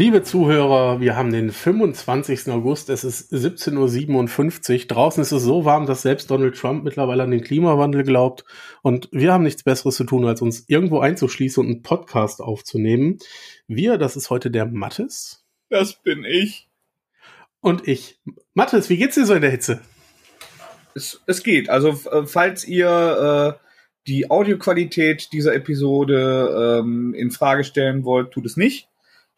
Liebe Zuhörer, wir haben den 25. August, es ist 17.57 Uhr. Draußen ist es so warm, dass selbst Donald Trump mittlerweile an den Klimawandel glaubt. Und wir haben nichts Besseres zu tun, als uns irgendwo einzuschließen und einen Podcast aufzunehmen. Wir, das ist heute der Mattes. Das bin ich. Und ich. Mattes, wie geht's dir so in der Hitze? Es, es geht. Also, falls ihr äh, die Audioqualität dieser Episode ähm, in Frage stellen wollt, tut es nicht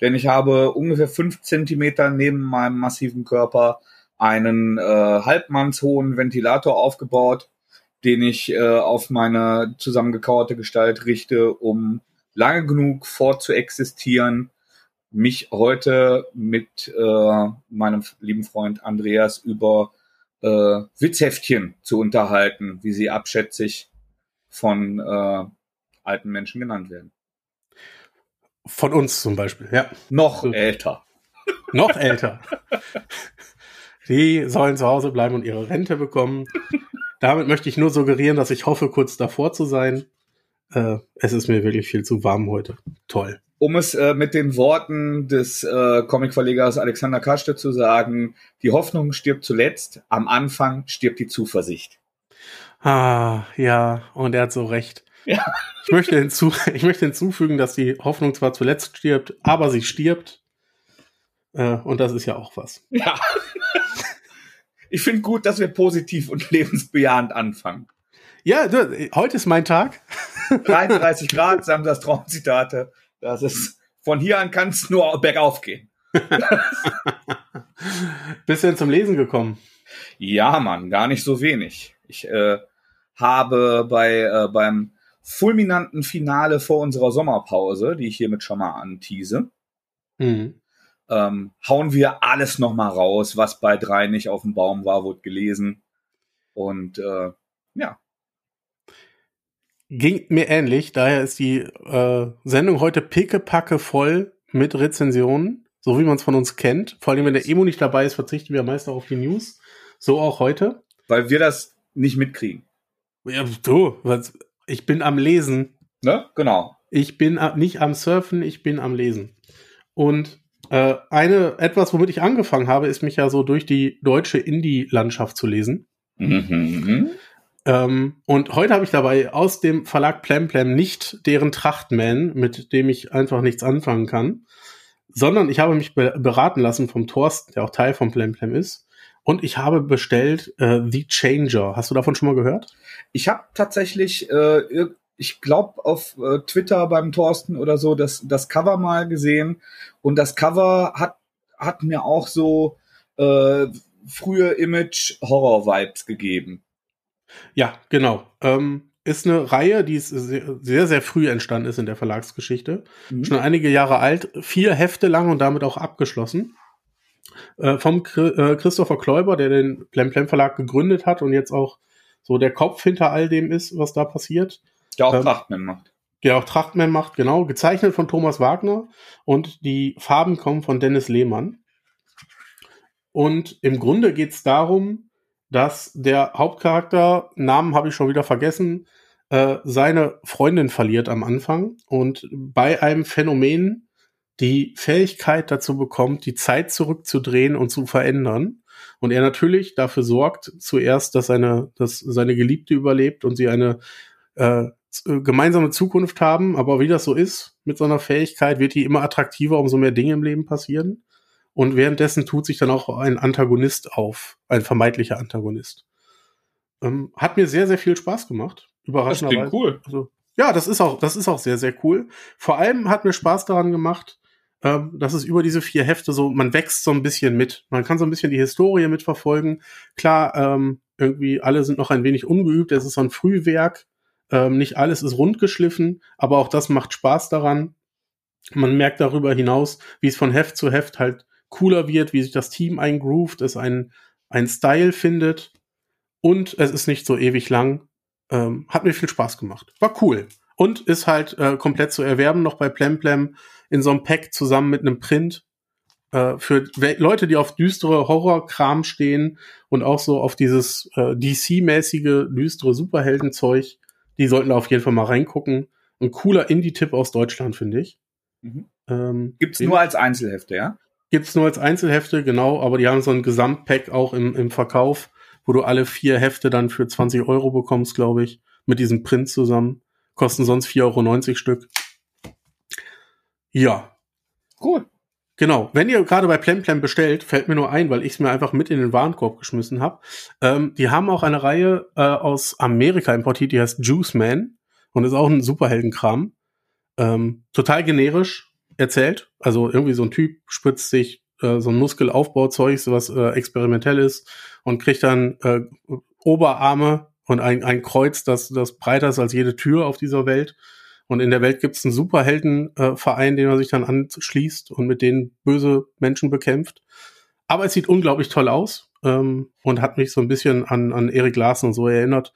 denn ich habe ungefähr fünf Zentimeter neben meinem massiven Körper einen äh, halbmannshohen Ventilator aufgebaut, den ich äh, auf meine zusammengekauerte Gestalt richte, um lange genug fortzuexistieren, mich heute mit äh, meinem lieben Freund Andreas über äh, Witzheftchen zu unterhalten, wie sie abschätzig von äh, alten Menschen genannt werden. Von uns zum Beispiel, ja. Noch so. älter. Noch älter. Die sollen zu Hause bleiben und ihre Rente bekommen. Damit möchte ich nur suggerieren, dass ich hoffe, kurz davor zu sein. Äh, es ist mir wirklich viel zu warm heute. Toll. Um es äh, mit den Worten des äh, Comicverlegers Alexander Kaschte zu sagen, die Hoffnung stirbt zuletzt, am Anfang stirbt die Zuversicht. Ah, ja, und er hat so recht. Ja. Ich, möchte hinzu, ich möchte hinzufügen, dass die Hoffnung zwar zuletzt stirbt, aber sie stirbt. Äh, und das ist ja auch was. Ja. Ich finde gut, dass wir positiv und lebensbejahend anfangen. Ja, du, heute ist mein Tag. 33 Grad, Samstags Traumzitate. Das ist, von hier an kann es nur bergauf gehen. Bist du denn zum Lesen gekommen? Ja, Mann, gar nicht so wenig. Ich äh, habe bei äh, beim fulminanten Finale vor unserer Sommerpause, die ich hiermit schon mal antease, mhm. ähm, hauen wir alles nochmal raus, was bei drei nicht auf dem Baum war, wurde gelesen. Und äh, ja. Ging mir ähnlich, daher ist die äh, Sendung heute pickepacke voll mit Rezensionen, so wie man es von uns kennt. Vor allem, wenn der Emo nicht dabei ist, verzichten wir meist auch auf die News. So auch heute. Weil wir das nicht mitkriegen. Ja, du, was, ich bin am Lesen. Ne? Genau. Ich bin nicht am Surfen, ich bin am Lesen. Und äh, eine, etwas, womit ich angefangen habe, ist mich ja so durch die deutsche Indie-Landschaft zu lesen. Mhm. Ähm, und heute habe ich dabei aus dem Verlag Plemplem nicht deren Trachtman, mit dem ich einfach nichts anfangen kann, sondern ich habe mich be beraten lassen vom Thorsten, der auch Teil von Plemplem ist. Und ich habe bestellt äh, The Changer. Hast du davon schon mal gehört? Ich habe tatsächlich, äh, ich glaube, auf äh, Twitter beim Thorsten oder so das, das Cover mal gesehen. Und das Cover hat, hat mir auch so äh, frühe Image-Horror-Vibes gegeben. Ja, genau. Ähm, ist eine Reihe, die sehr, sehr, früh entstanden ist in der Verlagsgeschichte. Mhm. Schon einige Jahre alt, vier Hefte lang und damit auch abgeschlossen. Äh, vom äh, Christopher Kläuber, der den Plem Plem Verlag gegründet hat und jetzt auch so der Kopf hinter all dem ist, was da passiert. Der auch ähm, Trachtman macht. Der auch Trachtman macht, genau. Gezeichnet von Thomas Wagner und die Farben kommen von Dennis Lehmann. Und im Grunde geht es darum, dass der Hauptcharakter, Namen habe ich schon wieder vergessen, äh, seine Freundin verliert am Anfang und bei einem Phänomen die Fähigkeit dazu bekommt, die Zeit zurückzudrehen und zu verändern. Und er natürlich dafür sorgt, zuerst, dass seine, dass seine Geliebte überlebt und sie eine äh, gemeinsame Zukunft haben. Aber wie das so ist mit so einer Fähigkeit, wird die immer attraktiver, umso mehr Dinge im Leben passieren. Und währenddessen tut sich dann auch ein Antagonist auf, ein vermeintlicher Antagonist. Ähm, hat mir sehr, sehr viel Spaß gemacht. Überraschenderweise. Das klingt cool. Also, ja, das ist auch, das ist auch sehr, sehr cool. Vor allem hat mir Spaß daran gemacht, ähm, das ist über diese vier Hefte so, man wächst so ein bisschen mit. Man kann so ein bisschen die Historie mitverfolgen. Klar, ähm, irgendwie alle sind noch ein wenig ungeübt. Es ist so ein Frühwerk. Ähm, nicht alles ist rundgeschliffen, aber auch das macht Spaß daran. Man merkt darüber hinaus, wie es von Heft zu Heft halt cooler wird, wie sich das Team eingroovt, es ein, ein Style findet und es ist nicht so ewig lang. Ähm, hat mir viel Spaß gemacht. War cool. Und ist halt äh, komplett zu erwerben noch bei Plemplem in so einem Pack zusammen mit einem Print. Äh, für Leute, die auf düstere Horrorkram stehen und auch so auf dieses äh, DC-mäßige, düstere Superheldenzeug, die sollten da auf jeden Fall mal reingucken. Ein cooler Indie-Tipp aus Deutschland, finde ich. Mhm. Ähm, Gibt's nur als Einzelhefte, ja? Gibt's nur als Einzelhefte, genau, aber die haben so ein Gesamtpack auch im, im Verkauf, wo du alle vier Hefte dann für 20 Euro bekommst, glaube ich, mit diesem Print zusammen. Kosten sonst 4,90 Euro Stück. Ja. Cool. Genau. Wenn ihr gerade bei Plemplem bestellt, fällt mir nur ein, weil ich es mir einfach mit in den Warenkorb geschmissen habe. Ähm, die haben auch eine Reihe äh, aus Amerika importiert, die heißt Juice Man und ist auch ein Superheldenkram. Ähm, total generisch erzählt. Also irgendwie so ein Typ spritzt sich äh, so ein Muskelaufbauzeug, so was äh, experimentell ist und kriegt dann äh, Oberarme und ein, ein Kreuz, das, das breiter ist als jede Tür auf dieser Welt. Und in der Welt gibt es einen Superheldenverein, den man sich dann anschließt und mit denen böse Menschen bekämpft. Aber es sieht unglaublich toll aus ähm, und hat mich so ein bisschen an, an Erik Larsen und so erinnert.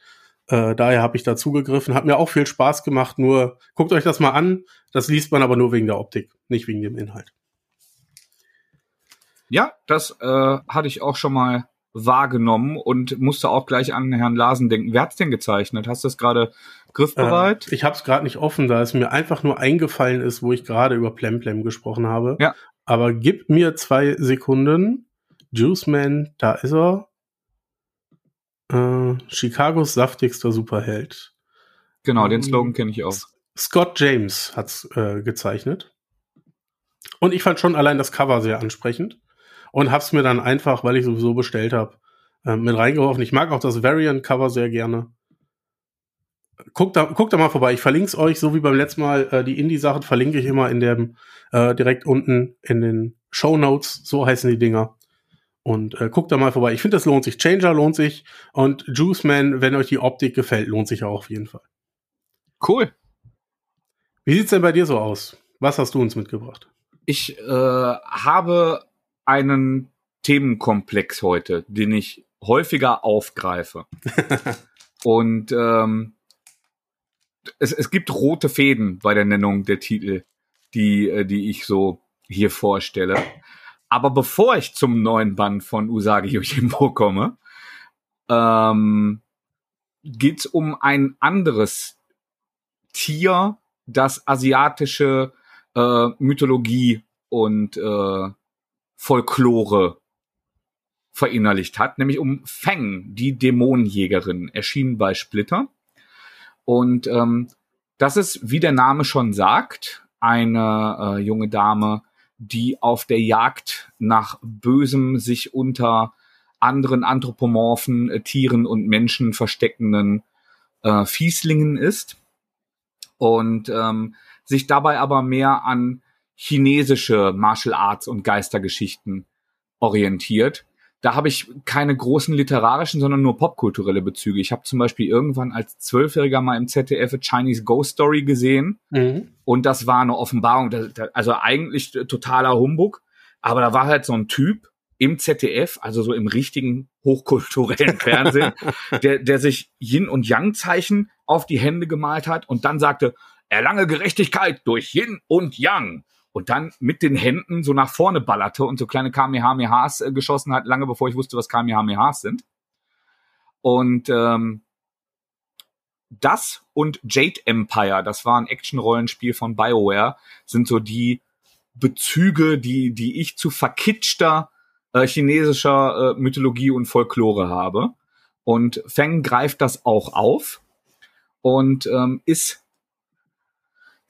Äh, daher habe ich da zugegriffen. Hat mir auch viel Spaß gemacht. Nur guckt euch das mal an. Das liest man aber nur wegen der Optik, nicht wegen dem Inhalt. Ja, das äh, hatte ich auch schon mal wahrgenommen und musste auch gleich an Herrn Larsen denken. Wer hat's denn gezeichnet? Hast du das gerade griffbereit? Äh, ich habe es gerade nicht offen, da es mir einfach nur eingefallen ist, wo ich gerade über Plemplem gesprochen habe. Ja. Aber gib mir zwei Sekunden. Juiceman, da ist er. Äh, Chicagos saftigster Superheld. Genau, den Slogan kenne ich auch. Scott James hat's äh, gezeichnet. Und ich fand schon allein das Cover sehr ansprechend und hab's mir dann einfach, weil ich sowieso bestellt habe, äh, mit reingeworfen. Ich mag auch das Variant-Cover sehr gerne. Guckt da, guckt da mal vorbei. Ich verlinke es euch, so wie beim letzten Mal. Äh, die Indie-Sachen verlinke ich immer in dem äh, direkt unten in den Show Notes. So heißen die Dinger. Und äh, guckt da mal vorbei. Ich finde, das lohnt sich. Changer lohnt sich. Und Juice Man, wenn euch die Optik gefällt, lohnt sich auch auf jeden Fall. Cool. Wie sieht's denn bei dir so aus? Was hast du uns mitgebracht? Ich äh, habe einen Themenkomplex heute, den ich häufiger aufgreife. Und ähm, es, es gibt rote Fäden bei der Nennung der Titel, die, äh, die ich so hier vorstelle. Aber bevor ich zum neuen Band von Usagi Yojimbo komme, ähm, geht es um ein anderes Tier, das asiatische äh, Mythologie und äh, Folklore verinnerlicht hat, nämlich um Feng, die Dämonenjägerin, erschienen bei Splitter. Und ähm, das ist, wie der Name schon sagt, eine äh, junge Dame, die auf der Jagd nach Bösem sich unter anderen anthropomorphen äh, Tieren und Menschen versteckenden äh, Fieslingen ist und ähm, sich dabei aber mehr an chinesische Martial Arts und Geistergeschichten orientiert. Da habe ich keine großen literarischen, sondern nur popkulturelle Bezüge. Ich habe zum Beispiel irgendwann als Zwölfjähriger mal im ZDF a Chinese Ghost Story gesehen mhm. und das war eine Offenbarung. Also eigentlich totaler Humbug, aber da war halt so ein Typ im ZDF, also so im richtigen hochkulturellen Fernsehen, der, der sich Yin und Yang Zeichen auf die Hände gemalt hat und dann sagte, erlange Gerechtigkeit durch Yin und Yang und dann mit den Händen so nach vorne ballerte und so kleine Kamehamehas äh, geschossen hat, lange bevor ich wusste, was Kamehamehas sind. Und ähm, das und Jade Empire, das war ein Action-Rollenspiel von BioWare, sind so die Bezüge, die, die ich zu verkitschter äh, chinesischer äh, Mythologie und Folklore habe. Und Feng greift das auch auf und ähm, ist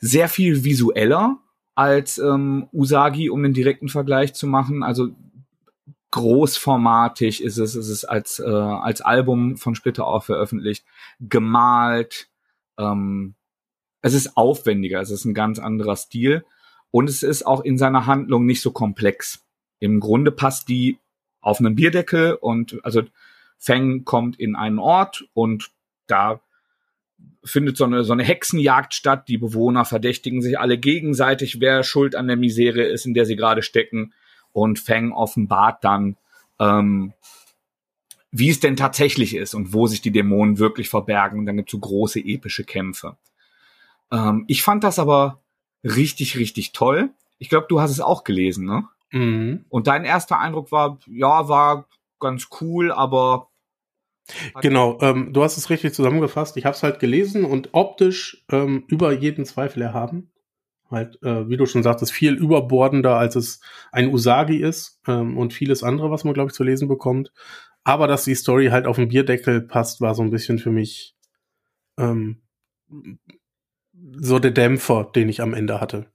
sehr viel visueller als ähm, Usagi, um den direkten Vergleich zu machen. Also großformatig ist es, ist es als, äh, als Album von Splitter auch veröffentlicht, gemalt. Ähm, es ist aufwendiger, es ist ein ganz anderer Stil und es ist auch in seiner Handlung nicht so komplex. Im Grunde passt die auf einen Bierdeckel und also Feng kommt in einen Ort und da findet so eine, so eine Hexenjagd statt. Die Bewohner verdächtigen sich alle gegenseitig, wer schuld an der Misere ist, in der sie gerade stecken. Und Feng offenbart dann, ähm, wie es denn tatsächlich ist und wo sich die Dämonen wirklich verbergen. Und dann gibt es so große epische Kämpfe. Ähm, ich fand das aber richtig, richtig toll. Ich glaube, du hast es auch gelesen, ne? Mhm. Und dein erster Eindruck war, ja, war ganz cool, aber Genau, ähm, du hast es richtig zusammengefasst. Ich habe es halt gelesen und optisch ähm, über jeden Zweifel erhaben. Halt, äh, wie du schon sagtest, viel überbordender, als es ein Usagi ist ähm, und vieles andere, was man, glaube ich, zu lesen bekommt. Aber dass die Story halt auf den Bierdeckel passt, war so ein bisschen für mich ähm, so der Dämpfer, den ich am Ende hatte.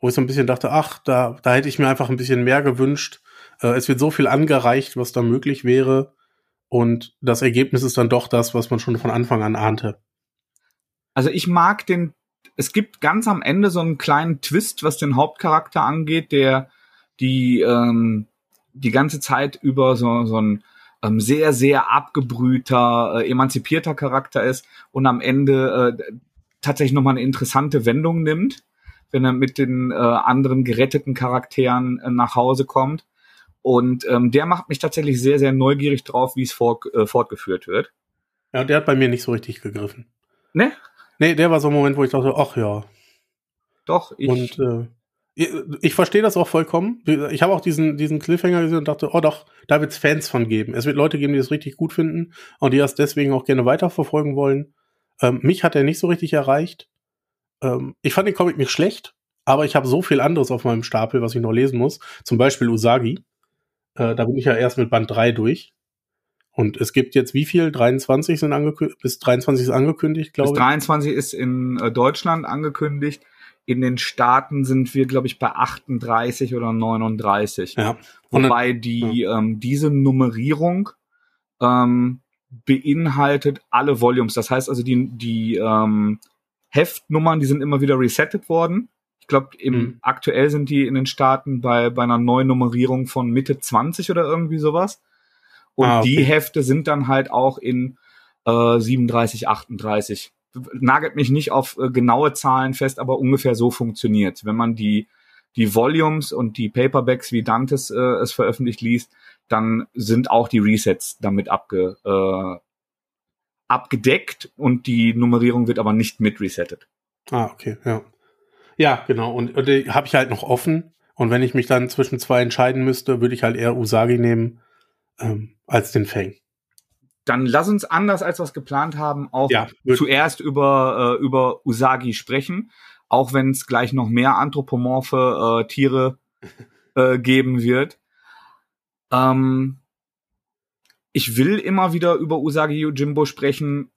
Wo ich so ein bisschen dachte, ach, da, da hätte ich mir einfach ein bisschen mehr gewünscht. Äh, es wird so viel angereicht, was da möglich wäre. Und das Ergebnis ist dann doch das, was man schon von Anfang an ahnte. Also ich mag den, es gibt ganz am Ende so einen kleinen Twist, was den Hauptcharakter angeht, der die, ähm, die ganze Zeit über so, so ein ähm, sehr, sehr abgebrühter, äh, emanzipierter Charakter ist und am Ende äh, tatsächlich nochmal eine interessante Wendung nimmt, wenn er mit den äh, anderen geretteten Charakteren äh, nach Hause kommt. Und ähm, der macht mich tatsächlich sehr, sehr neugierig drauf, wie es fort, äh, fortgeführt wird. Ja, der hat bei mir nicht so richtig gegriffen. Ne? Nee, der war so ein Moment, wo ich dachte, ach ja. Doch, ich. Und äh, ich, ich verstehe das auch vollkommen. Ich habe auch diesen, diesen Cliffhanger gesehen und dachte, oh doch, da wird es Fans von geben. Es wird Leute geben, die das richtig gut finden und die das deswegen auch gerne weiterverfolgen wollen. Ähm, mich hat er nicht so richtig erreicht. Ähm, ich fand den Comic nicht schlecht, aber ich habe so viel anderes auf meinem Stapel, was ich noch lesen muss. Zum Beispiel Usagi. Äh, da bin ich ja erst mit Band 3 durch. Und es gibt jetzt wie viel? 23 sind angekündigt, bis 23 ist angekündigt, glaube ich. Bis 23 ist in äh, Deutschland angekündigt. In den Staaten sind wir, glaube ich, bei 38 oder 39. Ja. Und Wobei die, ja. ähm, diese Nummerierung ähm, beinhaltet alle Volumes. Das heißt also, die, die ähm, Heftnummern, die sind immer wieder resettet worden glaube, mhm. aktuell sind die in den Staaten bei, bei einer neuen Nummerierung von Mitte 20 oder irgendwie sowas. Und ah, okay. die Hefte sind dann halt auch in äh, 37, 38. Nagelt mich nicht auf äh, genaue Zahlen fest, aber ungefähr so funktioniert. Wenn man die, die Volumes und die Paperbacks, wie Dantes äh, es veröffentlicht liest, dann sind auch die Resets damit abge, äh, abgedeckt und die Nummerierung wird aber nicht mit resettet. Ah, okay, ja. Ja, genau. Und, und die habe ich halt noch offen. Und wenn ich mich dann zwischen zwei entscheiden müsste, würde ich halt eher Usagi nehmen ähm, als den Fang. Dann lass uns anders als wir es geplant haben auch ja, zuerst über äh, über Usagi sprechen, auch wenn es gleich noch mehr anthropomorphe äh, Tiere äh, geben wird. Ähm, ich will immer wieder über Usagi Yojimbo sprechen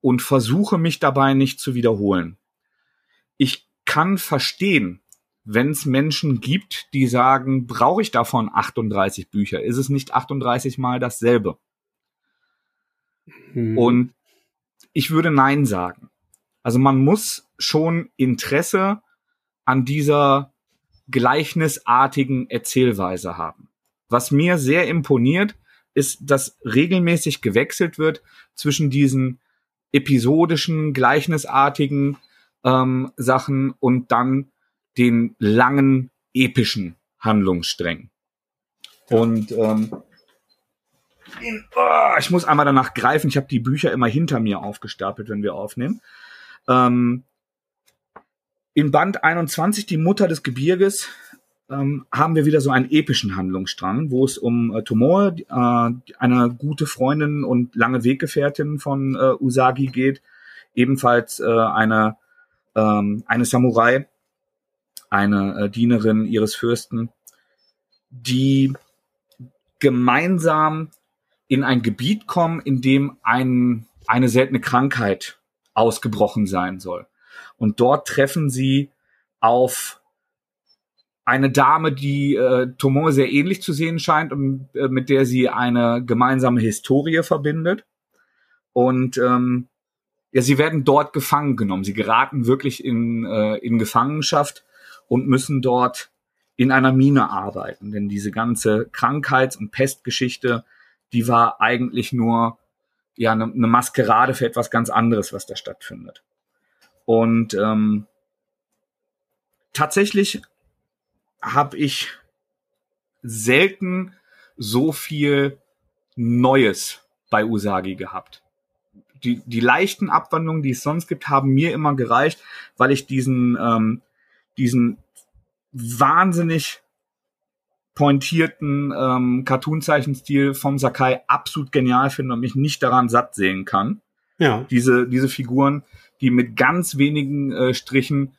und versuche mich dabei nicht zu wiederholen ich kann verstehen, wenn es Menschen gibt, die sagen, brauche ich davon 38 Bücher? Ist es nicht 38 mal dasselbe? Hm. Und ich würde Nein sagen. Also man muss schon Interesse an dieser gleichnisartigen Erzählweise haben. Was mir sehr imponiert, ist, dass regelmäßig gewechselt wird zwischen diesen episodischen, gleichnisartigen ähm, Sachen und dann den langen, epischen Handlungssträngen. Und ähm, in, oh, ich muss einmal danach greifen. Ich habe die Bücher immer hinter mir aufgestapelt, wenn wir aufnehmen. Ähm, in Band 21, die Mutter des Gebirges, ähm, haben wir wieder so einen epischen Handlungsstrang, wo es um äh, Tomoe, äh, eine gute Freundin und lange Weggefährtin von äh, Usagi geht. Ebenfalls äh, eine ähm, eine Samurai, eine äh, Dienerin ihres Fürsten, die gemeinsam in ein Gebiet kommen, in dem ein, eine seltene Krankheit ausgebrochen sein soll. Und dort treffen sie auf eine Dame, die äh, Tomo sehr ähnlich zu sehen scheint und äh, mit der sie eine gemeinsame Historie verbindet. Und ähm, ja, sie werden dort gefangen genommen. Sie geraten wirklich in, äh, in Gefangenschaft und müssen dort in einer Mine arbeiten. Denn diese ganze Krankheits- und Pestgeschichte, die war eigentlich nur ja eine ne Maskerade für etwas ganz anderes, was da stattfindet. Und ähm, tatsächlich habe ich selten so viel Neues bei Usagi gehabt die, die leichten Abwandlungen, die es sonst gibt, haben mir immer gereicht, weil ich diesen, ähm, diesen wahnsinnig pointierten ähm, Cartoon-Zeichenstil vom Sakai absolut genial finde und mich nicht daran satt sehen kann. Ja. Diese, diese Figuren, die mit ganz wenigen äh, Strichen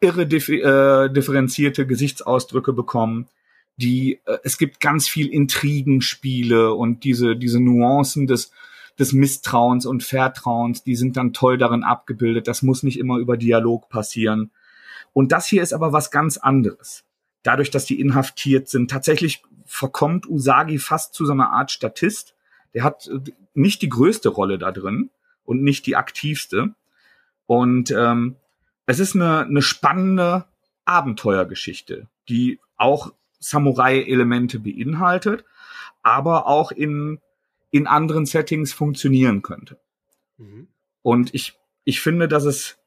irre äh, differenzierte Gesichtsausdrücke bekommen. Die, äh, es gibt ganz viel Intrigenspiele und diese, diese Nuancen des, des Misstrauens und Vertrauens, die sind dann toll darin abgebildet. Das muss nicht immer über Dialog passieren. Und das hier ist aber was ganz anderes. Dadurch, dass die inhaftiert sind, tatsächlich verkommt Usagi fast zu so einer Art Statist. Der hat äh, nicht die größte Rolle da drin und nicht die aktivste. Und ähm, es ist eine, eine spannende Abenteuergeschichte, die auch Samurai-Elemente beinhaltet, aber auch in, in anderen Settings funktionieren könnte. Mhm. Und ich, ich finde, dass es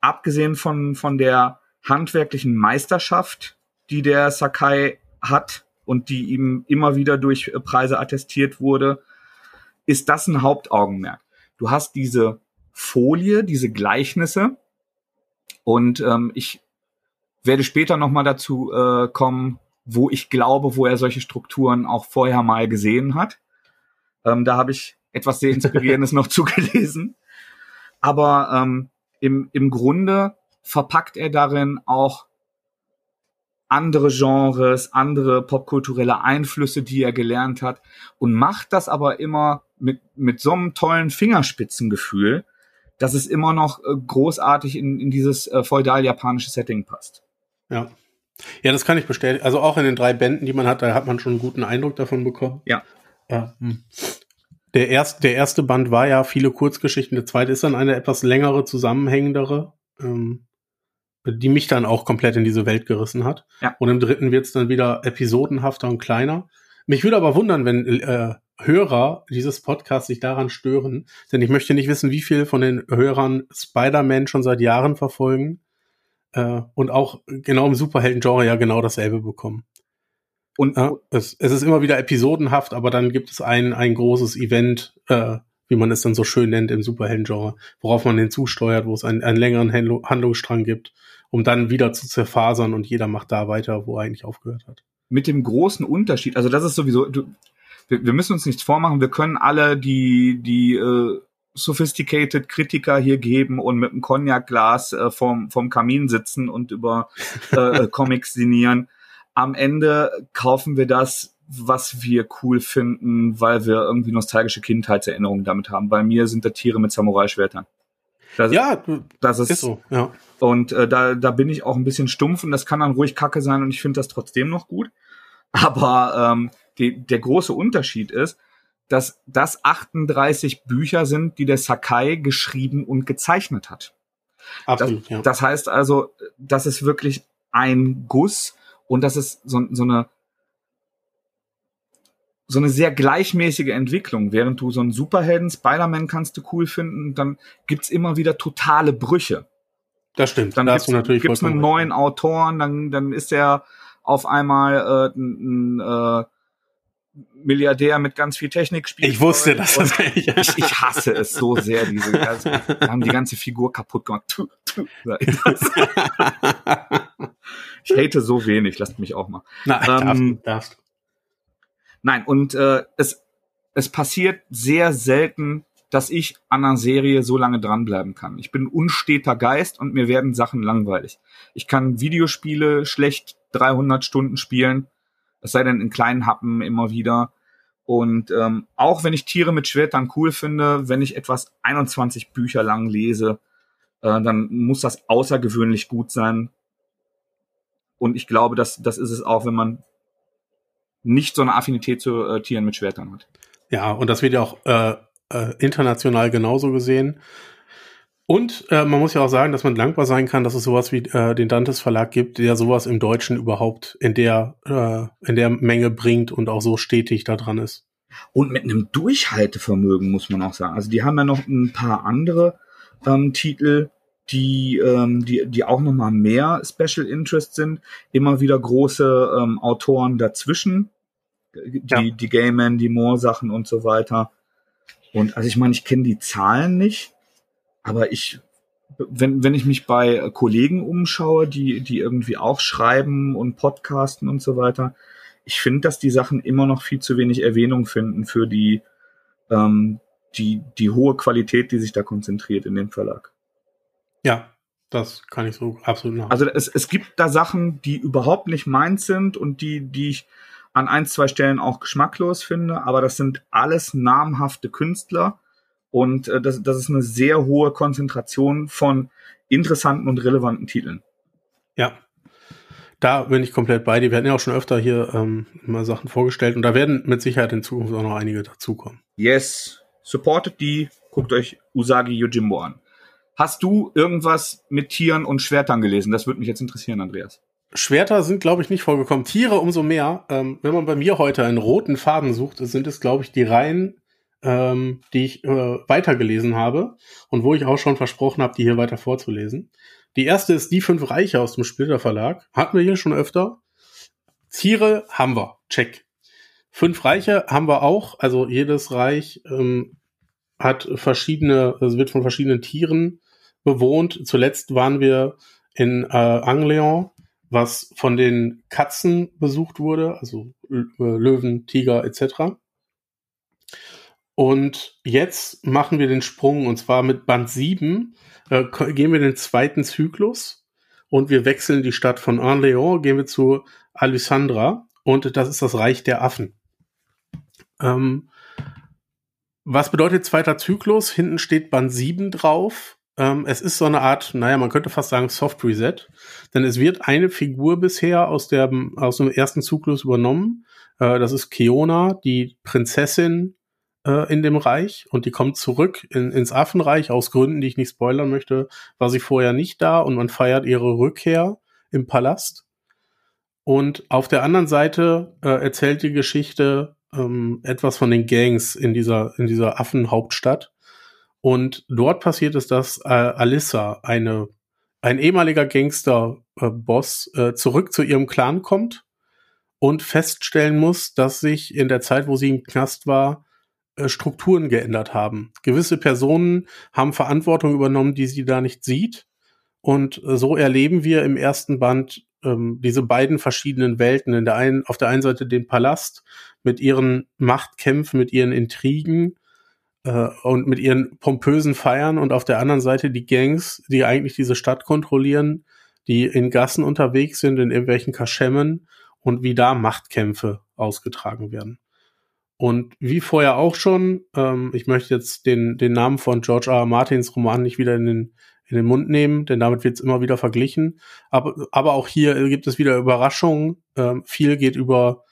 abgesehen von, von der handwerklichen Meisterschaft, die der Sakai hat und die ihm immer wieder durch Preise attestiert wurde, ist das ein Hauptaugenmerk. Du hast diese Folie, diese Gleichnisse, und ähm, ich werde später nochmal dazu äh, kommen, wo ich glaube, wo er solche Strukturen auch vorher mal gesehen hat. Ähm, da habe ich etwas sehr Inspirierendes noch zugelesen. Aber ähm, im, im Grunde verpackt er darin auch andere Genres, andere popkulturelle Einflüsse, die er gelernt hat und macht das aber immer mit, mit so einem tollen Fingerspitzengefühl, dass es immer noch äh, großartig in, in dieses äh, feudal-japanische Setting passt. Ja. Ja, das kann ich bestätigen. Also auch in den drei Bänden, die man hat, da hat man schon einen guten Eindruck davon bekommen. Ja. ja. Hm. Der, erst, der erste Band war ja viele Kurzgeschichten, der zweite ist dann eine etwas längere, zusammenhängendere, ähm, die mich dann auch komplett in diese Welt gerissen hat. Ja. Und im dritten wird es dann wieder episodenhafter und kleiner. Mich würde aber wundern, wenn äh, Hörer dieses Podcasts sich daran stören, denn ich möchte nicht wissen, wie viel von den Hörern Spider-Man schon seit Jahren verfolgen äh, und auch genau im Superhelden-Genre ja genau dasselbe bekommen. Und ja, es, es, ist immer wieder episodenhaft, aber dann gibt es ein, ein großes Event, äh, wie man es dann so schön nennt im Superhelden-Genre, worauf man hinzusteuert, wo es einen, einen längeren Handlungsstrang gibt, um dann wieder zu zerfasern und jeder macht da weiter, wo er eigentlich aufgehört hat. Mit dem großen Unterschied, also das ist sowieso, du, wir, wir müssen uns nichts vormachen, wir können alle die, die äh, sophisticated Kritiker hier geben und mit einem Cognac-Glas äh, vom, vom Kamin sitzen und über äh, äh, Comics sinnieren. Am Ende kaufen wir das, was wir cool finden, weil wir irgendwie nostalgische Kindheitserinnerungen damit haben. Bei mir sind da Tiere mit Samurai-Schwertern. Das, ja, das ist, ist so. Ja. Und äh, da, da bin ich auch ein bisschen stumpf und das kann dann ruhig Kacke sein und ich finde das trotzdem noch gut. Aber ähm, die, der große Unterschied ist, dass das 38 Bücher sind, die der Sakai geschrieben und gezeichnet hat. Absolut, das, ja. das heißt also, das ist wirklich ein Guss und das ist so, so eine so eine sehr gleichmäßige Entwicklung. Während du so einen Superhelden, Spider-Man kannst du cool finden, dann gibt's immer wieder totale Brüche. Das stimmt. Dann da gibt's, natürlich gibt's einen neuen Autoren, dann, dann ist er auf einmal äh, ein, äh, Milliardär mit ganz viel Technik spielt. Ich wusste das. ich, ich hasse es so sehr, diese ganze, haben die ganze Figur kaputt gemacht. ich hate so wenig, lasst mich auch mal. Na, ähm, darfst, darfst. Nein, und äh, es, es passiert sehr selten, dass ich an einer Serie so lange dranbleiben kann. Ich bin unsteter Geist und mir werden Sachen langweilig. Ich kann Videospiele schlecht 300 Stunden spielen es sei denn in kleinen Happen immer wieder. Und ähm, auch wenn ich Tiere mit Schwertern cool finde, wenn ich etwas 21 Bücher lang lese, äh, dann muss das außergewöhnlich gut sein. Und ich glaube, dass das ist es auch, wenn man nicht so eine Affinität zu äh, Tieren mit Schwertern hat. Ja, und das wird ja auch äh, äh, international genauso gesehen. Und äh, man muss ja auch sagen, dass man dankbar sein kann, dass es sowas wie äh, den Dantes Verlag gibt, der sowas im Deutschen überhaupt in der, äh, in der Menge bringt und auch so stetig da dran ist. Und mit einem Durchhaltevermögen, muss man auch sagen. Also die haben ja noch ein paar andere ähm, Titel, die, ähm, die, die auch noch mal mehr Special Interest sind. Immer wieder große ähm, Autoren dazwischen. Die, ja. die Gaiman, die Moore-Sachen und so weiter. Und also ich meine, ich kenne die Zahlen nicht aber ich, wenn, wenn ich mich bei Kollegen umschaue, die, die irgendwie auch schreiben und podcasten und so weiter, ich finde, dass die Sachen immer noch viel zu wenig Erwähnung finden für die, ähm, die, die hohe Qualität, die sich da konzentriert in dem Verlag. Ja, Das kann ich so absolut nach. Also es, es gibt da Sachen, die überhaupt nicht meins sind und die, die ich an ein, zwei Stellen auch geschmacklos finde, aber das sind alles namhafte Künstler und äh, das, das ist eine sehr hohe Konzentration von interessanten und relevanten Titeln. Ja, da bin ich komplett bei dir. Wir hatten ja auch schon öfter hier ähm, mal Sachen vorgestellt und da werden mit Sicherheit in Zukunft auch noch einige dazukommen. Yes, supportet die, guckt euch Usagi Yojimbo an. Hast du irgendwas mit Tieren und Schwertern gelesen? Das würde mich jetzt interessieren, Andreas. Schwerter sind, glaube ich, nicht vorgekommen. Tiere umso mehr. Ähm, wenn man bei mir heute einen roten Faden sucht, sind es, glaube ich, die Reihen, ähm, die ich äh, weitergelesen habe und wo ich auch schon versprochen habe, die hier weiter vorzulesen. Die erste ist Die fünf Reiche aus dem Splitter Verlag. Hatten wir hier schon öfter. Tiere haben wir. Check. Fünf Reiche haben wir auch. Also jedes Reich ähm, hat verschiedene, es wird von verschiedenen Tieren bewohnt. Zuletzt waren wir in äh, Angleon, was von den Katzen besucht wurde, also äh, Löwen, Tiger etc. Und jetzt machen wir den Sprung und zwar mit Band 7 äh, gehen wir den zweiten Zyklus und wir wechseln die Stadt von Orléans, gehen wir zu Alessandra und das ist das Reich der Affen. Ähm, was bedeutet zweiter Zyklus? Hinten steht Band 7 drauf. Ähm, es ist so eine Art, naja, man könnte fast sagen Soft Reset, denn es wird eine Figur bisher aus, der, aus dem ersten Zyklus übernommen. Äh, das ist Keona, die Prinzessin äh, in dem Reich und die kommt zurück in, ins Affenreich aus Gründen, die ich nicht spoilern möchte, war sie vorher nicht da und man feiert ihre Rückkehr im Palast. Und auf der anderen Seite äh, erzählt die Geschichte ähm, etwas von den Gangs in dieser, in dieser Affenhauptstadt. Und dort passiert es, dass äh, Alissa, eine, ein ehemaliger Gangster-Boss, äh, äh, zurück zu ihrem Clan kommt und feststellen muss, dass sich in der Zeit, wo sie im Knast war, Strukturen geändert haben. Gewisse Personen haben Verantwortung übernommen, die sie da nicht sieht. Und äh, so erleben wir im ersten Band ähm, diese beiden verschiedenen Welten. In der einen, auf der einen Seite den Palast mit ihren Machtkämpfen, mit ihren Intrigen äh, und mit ihren pompösen Feiern und auf der anderen Seite die Gangs, die eigentlich diese Stadt kontrollieren, die in Gassen unterwegs sind, in irgendwelchen Kaschemmen und wie da Machtkämpfe ausgetragen werden. Und wie vorher auch schon, ähm, ich möchte jetzt den, den Namen von George R. R. Martins Roman nicht wieder in den, in den Mund nehmen, denn damit wird es immer wieder verglichen. Aber, aber auch hier gibt es wieder Überraschungen. Ähm, viel geht über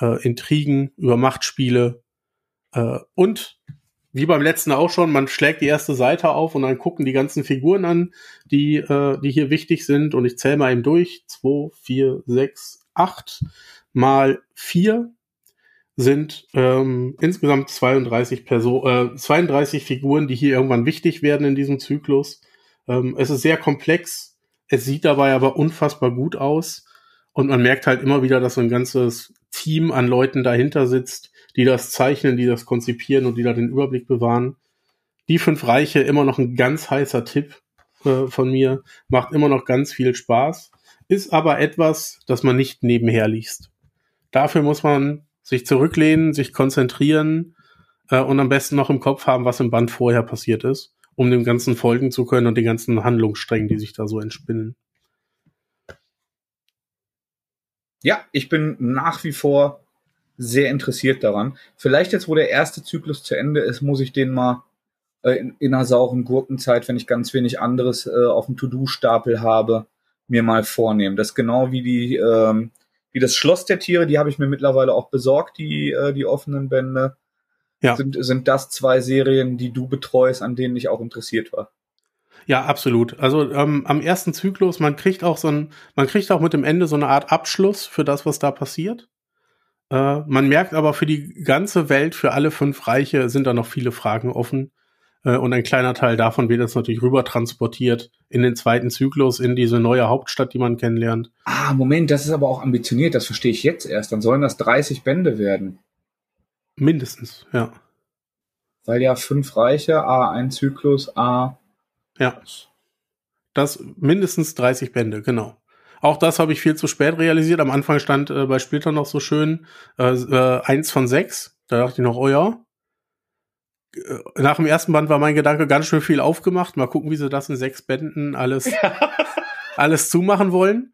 äh, Intrigen, über Machtspiele. Äh, und wie beim letzten auch schon, man schlägt die erste Seite auf und dann gucken die ganzen Figuren an, die, äh, die hier wichtig sind. Und ich zähle mal eben durch. Zwei, vier, sechs, acht mal vier sind ähm, insgesamt 32 Person, äh, 32 Figuren, die hier irgendwann wichtig werden in diesem Zyklus. Ähm, es ist sehr komplex, es sieht dabei aber unfassbar gut aus und man merkt halt immer wieder, dass so ein ganzes Team an Leuten dahinter sitzt, die das zeichnen, die das konzipieren und die da den Überblick bewahren. Die fünf Reiche immer noch ein ganz heißer Tipp äh, von mir, macht immer noch ganz viel Spaß, ist aber etwas, das man nicht nebenher liest. Dafür muss man sich zurücklehnen, sich konzentrieren äh, und am besten noch im Kopf haben, was im Band vorher passiert ist, um dem Ganzen folgen zu können und den ganzen Handlungssträngen, die sich da so entspinnen. Ja, ich bin nach wie vor sehr interessiert daran. Vielleicht jetzt, wo der erste Zyklus zu Ende ist, muss ich den mal äh, in, in einer sauren Gurkenzeit, wenn ich ganz wenig anderes äh, auf dem To-Do-Stapel habe, mir mal vornehmen. Das ist genau wie die ähm, wie das Schloss der Tiere, die habe ich mir mittlerweile auch besorgt, die, äh, die offenen Bände. Ja. Sind, sind das zwei Serien, die du betreust, an denen ich auch interessiert war? Ja, absolut. Also ähm, am ersten Zyklus, man kriegt auch so ein, man kriegt auch mit dem Ende so eine Art Abschluss für das, was da passiert. Äh, man merkt aber für die ganze Welt, für alle fünf Reiche sind da noch viele Fragen offen. Äh, und ein kleiner Teil davon wird jetzt natürlich rüber transportiert in den zweiten Zyklus, in diese neue Hauptstadt, die man kennenlernt. Ah, Moment, das ist aber auch ambitioniert, das verstehe ich jetzt erst. Dann sollen das 30 Bände werden. Mindestens, ja. Weil ja fünf Reiche, A, ein Zyklus, A. Ja. Das mindestens 30 Bände, genau. Auch das habe ich viel zu spät realisiert. Am Anfang stand äh, bei Splitter noch so schön äh, äh, eins von sechs. Da dachte ich noch, oh ja, nach dem ersten Band war mein Gedanke ganz schön viel aufgemacht. Mal gucken, wie sie das in sechs Bänden alles, alles zumachen wollen.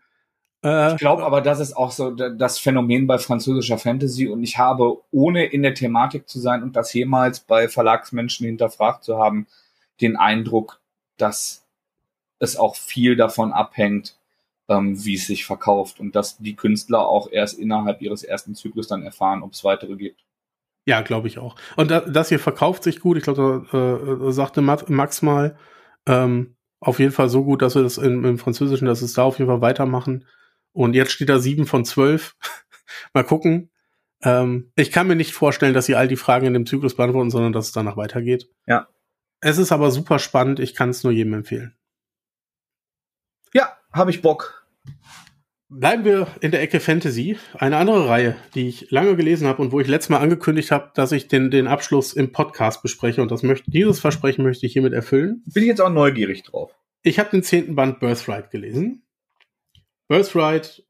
Äh, ich glaube aber, das ist auch so das Phänomen bei französischer Fantasy und ich habe, ohne in der Thematik zu sein und das jemals bei Verlagsmenschen hinterfragt zu haben, den Eindruck, dass es auch viel davon abhängt, ähm, wie es sich verkauft und dass die Künstler auch erst innerhalb ihres ersten Zyklus dann erfahren, ob es weitere gibt. Ja, glaube ich auch. Und das, das hier verkauft sich gut. Ich glaube, da äh, sagte Max mal, ähm, auf jeden Fall so gut, dass wir das in, im Französischen, dass es da auf jeden Fall weitermachen. Und jetzt steht da sieben von zwölf. mal gucken. Ähm, ich kann mir nicht vorstellen, dass sie all die Fragen in dem Zyklus beantworten, sondern dass es danach weitergeht. Ja. Es ist aber super spannend. Ich kann es nur jedem empfehlen. Ja, habe ich Bock. Bleiben wir in der Ecke Fantasy. Eine andere Reihe, die ich lange gelesen habe und wo ich letztes Mal angekündigt habe, dass ich den, den Abschluss im Podcast bespreche und das möchte, dieses Versprechen möchte ich hiermit erfüllen. Bin ich jetzt auch neugierig drauf. Ich habe den zehnten Band Birthright gelesen. Birthright,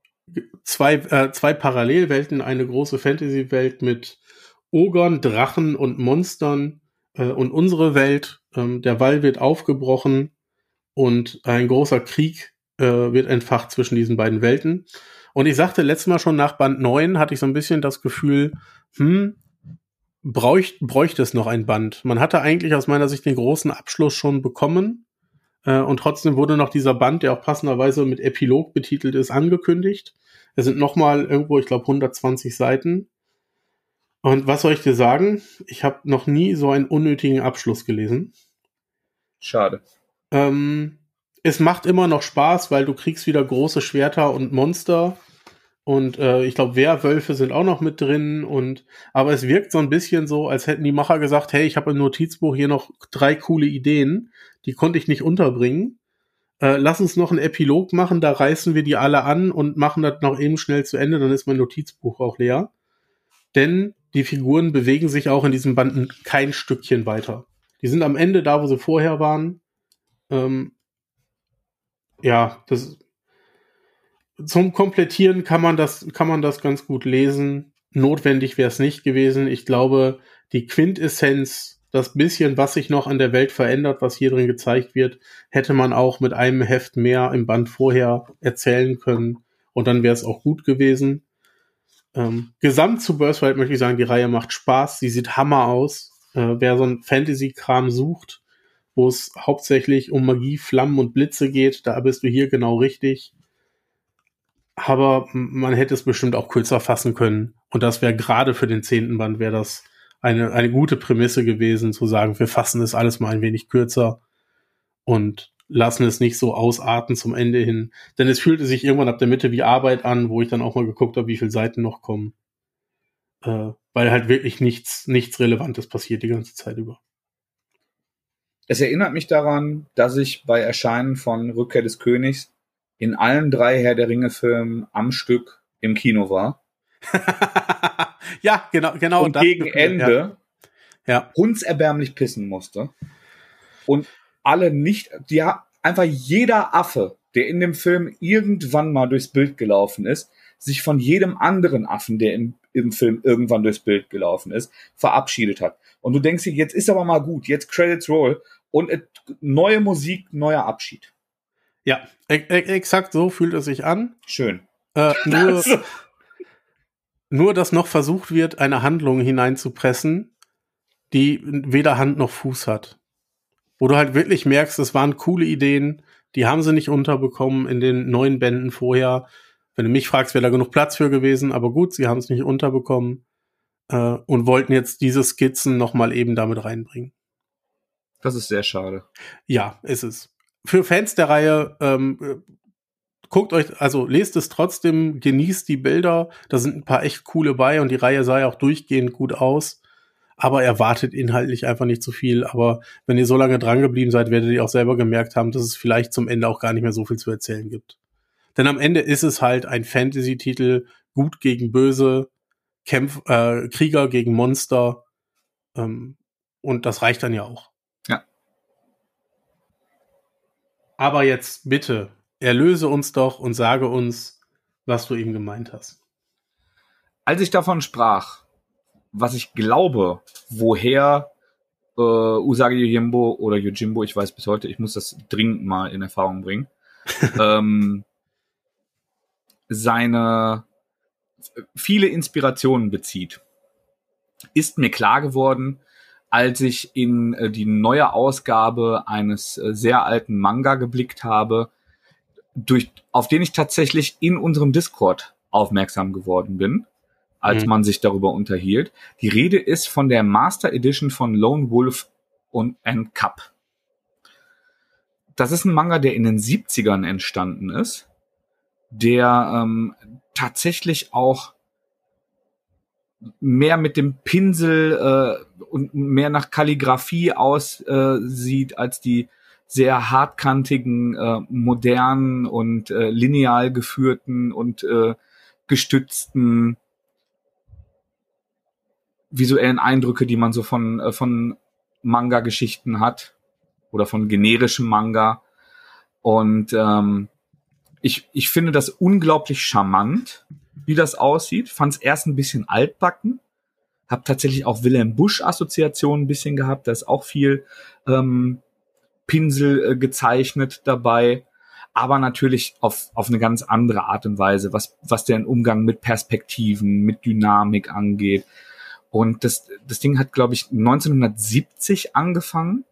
zwei, äh, zwei Parallelwelten, eine große Fantasy-Welt mit Ogern, Drachen und Monstern äh, und unsere Welt. Ähm, der Wall wird aufgebrochen und ein großer Krieg äh, wird entfacht zwischen diesen beiden Welten. Und ich sagte letztes Mal schon nach Band 9 hatte ich so ein bisschen das Gefühl, hm, bräucht, bräuchte es noch ein Band. Man hatte eigentlich aus meiner Sicht den großen Abschluss schon bekommen. Äh, und trotzdem wurde noch dieser Band, der auch passenderweise mit Epilog betitelt ist, angekündigt. Es sind nochmal irgendwo, ich glaube, 120 Seiten. Und was soll ich dir sagen? Ich habe noch nie so einen unnötigen Abschluss gelesen. Schade. Ähm, es macht immer noch Spaß, weil du kriegst wieder große Schwerter und Monster. Und äh, ich glaube, Werwölfe sind auch noch mit drin. Und aber es wirkt so ein bisschen so, als hätten die Macher gesagt, hey, ich habe im Notizbuch hier noch drei coole Ideen, die konnte ich nicht unterbringen. Äh, lass uns noch einen Epilog machen, da reißen wir die alle an und machen das noch eben schnell zu Ende, dann ist mein Notizbuch auch leer. Denn die Figuren bewegen sich auch in diesem Band kein Stückchen weiter. Die sind am Ende da, wo sie vorher waren. Ähm, ja, das zum Komplettieren kann man das, kann man das ganz gut lesen. Notwendig wäre es nicht gewesen. Ich glaube, die Quintessenz, das bisschen, was sich noch an der Welt verändert, was hier drin gezeigt wird, hätte man auch mit einem Heft mehr im Band vorher erzählen können. Und dann wäre es auch gut gewesen. Ähm, gesamt zu Birthright möchte ich sagen, die Reihe macht Spaß. Sie sieht Hammer aus. Äh, wer so ein Fantasy-Kram sucht, wo es hauptsächlich um Magie, Flammen und Blitze geht. Da bist du hier genau richtig. Aber man hätte es bestimmt auch kürzer fassen können. Und das wäre gerade für den zehnten Band wäre das eine, eine gute Prämisse gewesen, zu sagen, wir fassen es alles mal ein wenig kürzer und lassen es nicht so ausarten zum Ende hin. Denn es fühlte sich irgendwann ab der Mitte wie Arbeit an, wo ich dann auch mal geguckt habe, wie viele Seiten noch kommen. Äh, weil halt wirklich nichts, nichts Relevantes passiert die ganze Zeit über. Es erinnert mich daran, dass ich bei Erscheinen von Rückkehr des Königs in allen drei Herr der Ringe-Filmen am Stück im Kino war. ja, genau, genau. Und gegen Ende ja. ja. hundserbärmlich pissen musste. Und alle nicht, die einfach jeder Affe, der in dem Film irgendwann mal durchs Bild gelaufen ist, sich von jedem anderen Affen, der im, im Film irgendwann durchs Bild gelaufen ist, verabschiedet hat. Und du denkst dir, jetzt ist aber mal gut, jetzt Credits Roll und äh, neue Musik, neuer Abschied. Ja, e e exakt so fühlt es sich an. Schön. Äh, nur, nur, dass noch versucht wird, eine Handlung hineinzupressen, die weder Hand noch Fuß hat. Wo du halt wirklich merkst, es waren coole Ideen, die haben sie nicht unterbekommen in den neuen Bänden vorher. Wenn du mich fragst, wäre da genug Platz für gewesen, aber gut, sie haben es nicht unterbekommen äh, und wollten jetzt diese Skizzen nochmal eben damit reinbringen. Das ist sehr schade. Ja, ist es. Für Fans der Reihe, ähm, guckt euch, also lest es trotzdem, genießt die Bilder. Da sind ein paar echt coole bei und die Reihe sah ja auch durchgehend gut aus. Aber erwartet inhaltlich einfach nicht so viel. Aber wenn ihr so lange dran geblieben seid, werdet ihr auch selber gemerkt haben, dass es vielleicht zum Ende auch gar nicht mehr so viel zu erzählen gibt. Denn am Ende ist es halt ein Fantasy-Titel, gut gegen böse, Kämpf äh, Krieger gegen Monster. Ähm, und das reicht dann ja auch. Aber jetzt bitte, erlöse uns doch und sage uns, was du ihm gemeint hast. Als ich davon sprach, was ich glaube, woher äh, Usagi Yojimbo oder Yojimbo, ich weiß bis heute, ich muss das dringend mal in Erfahrung bringen, ähm, seine viele Inspirationen bezieht, ist mir klar geworden, als ich in äh, die neue Ausgabe eines äh, sehr alten Manga geblickt habe, durch, auf den ich tatsächlich in unserem Discord aufmerksam geworden bin, als mhm. man sich darüber unterhielt. Die Rede ist von der Master Edition von Lone Wolf und and Cup. Das ist ein Manga, der in den 70ern entstanden ist, der ähm, tatsächlich auch mehr mit dem Pinsel äh, und mehr nach Kalligrafie aussieht äh, als die sehr hartkantigen, äh, modernen und äh, lineal geführten und äh, gestützten visuellen Eindrücke, die man so von, äh, von Manga-Geschichten hat oder von generischem Manga. Und ähm, ich, ich finde das unglaublich charmant, wie das aussieht. Fand es erst ein bisschen altbacken. Hab tatsächlich auch Wilhelm Busch-Assoziationen ein bisschen gehabt. Da ist auch viel ähm, Pinsel äh, gezeichnet dabei. Aber natürlich auf, auf eine ganz andere Art und Weise, was, was den Umgang mit Perspektiven, mit Dynamik angeht. Und das, das Ding hat, glaube ich, 1970 angefangen.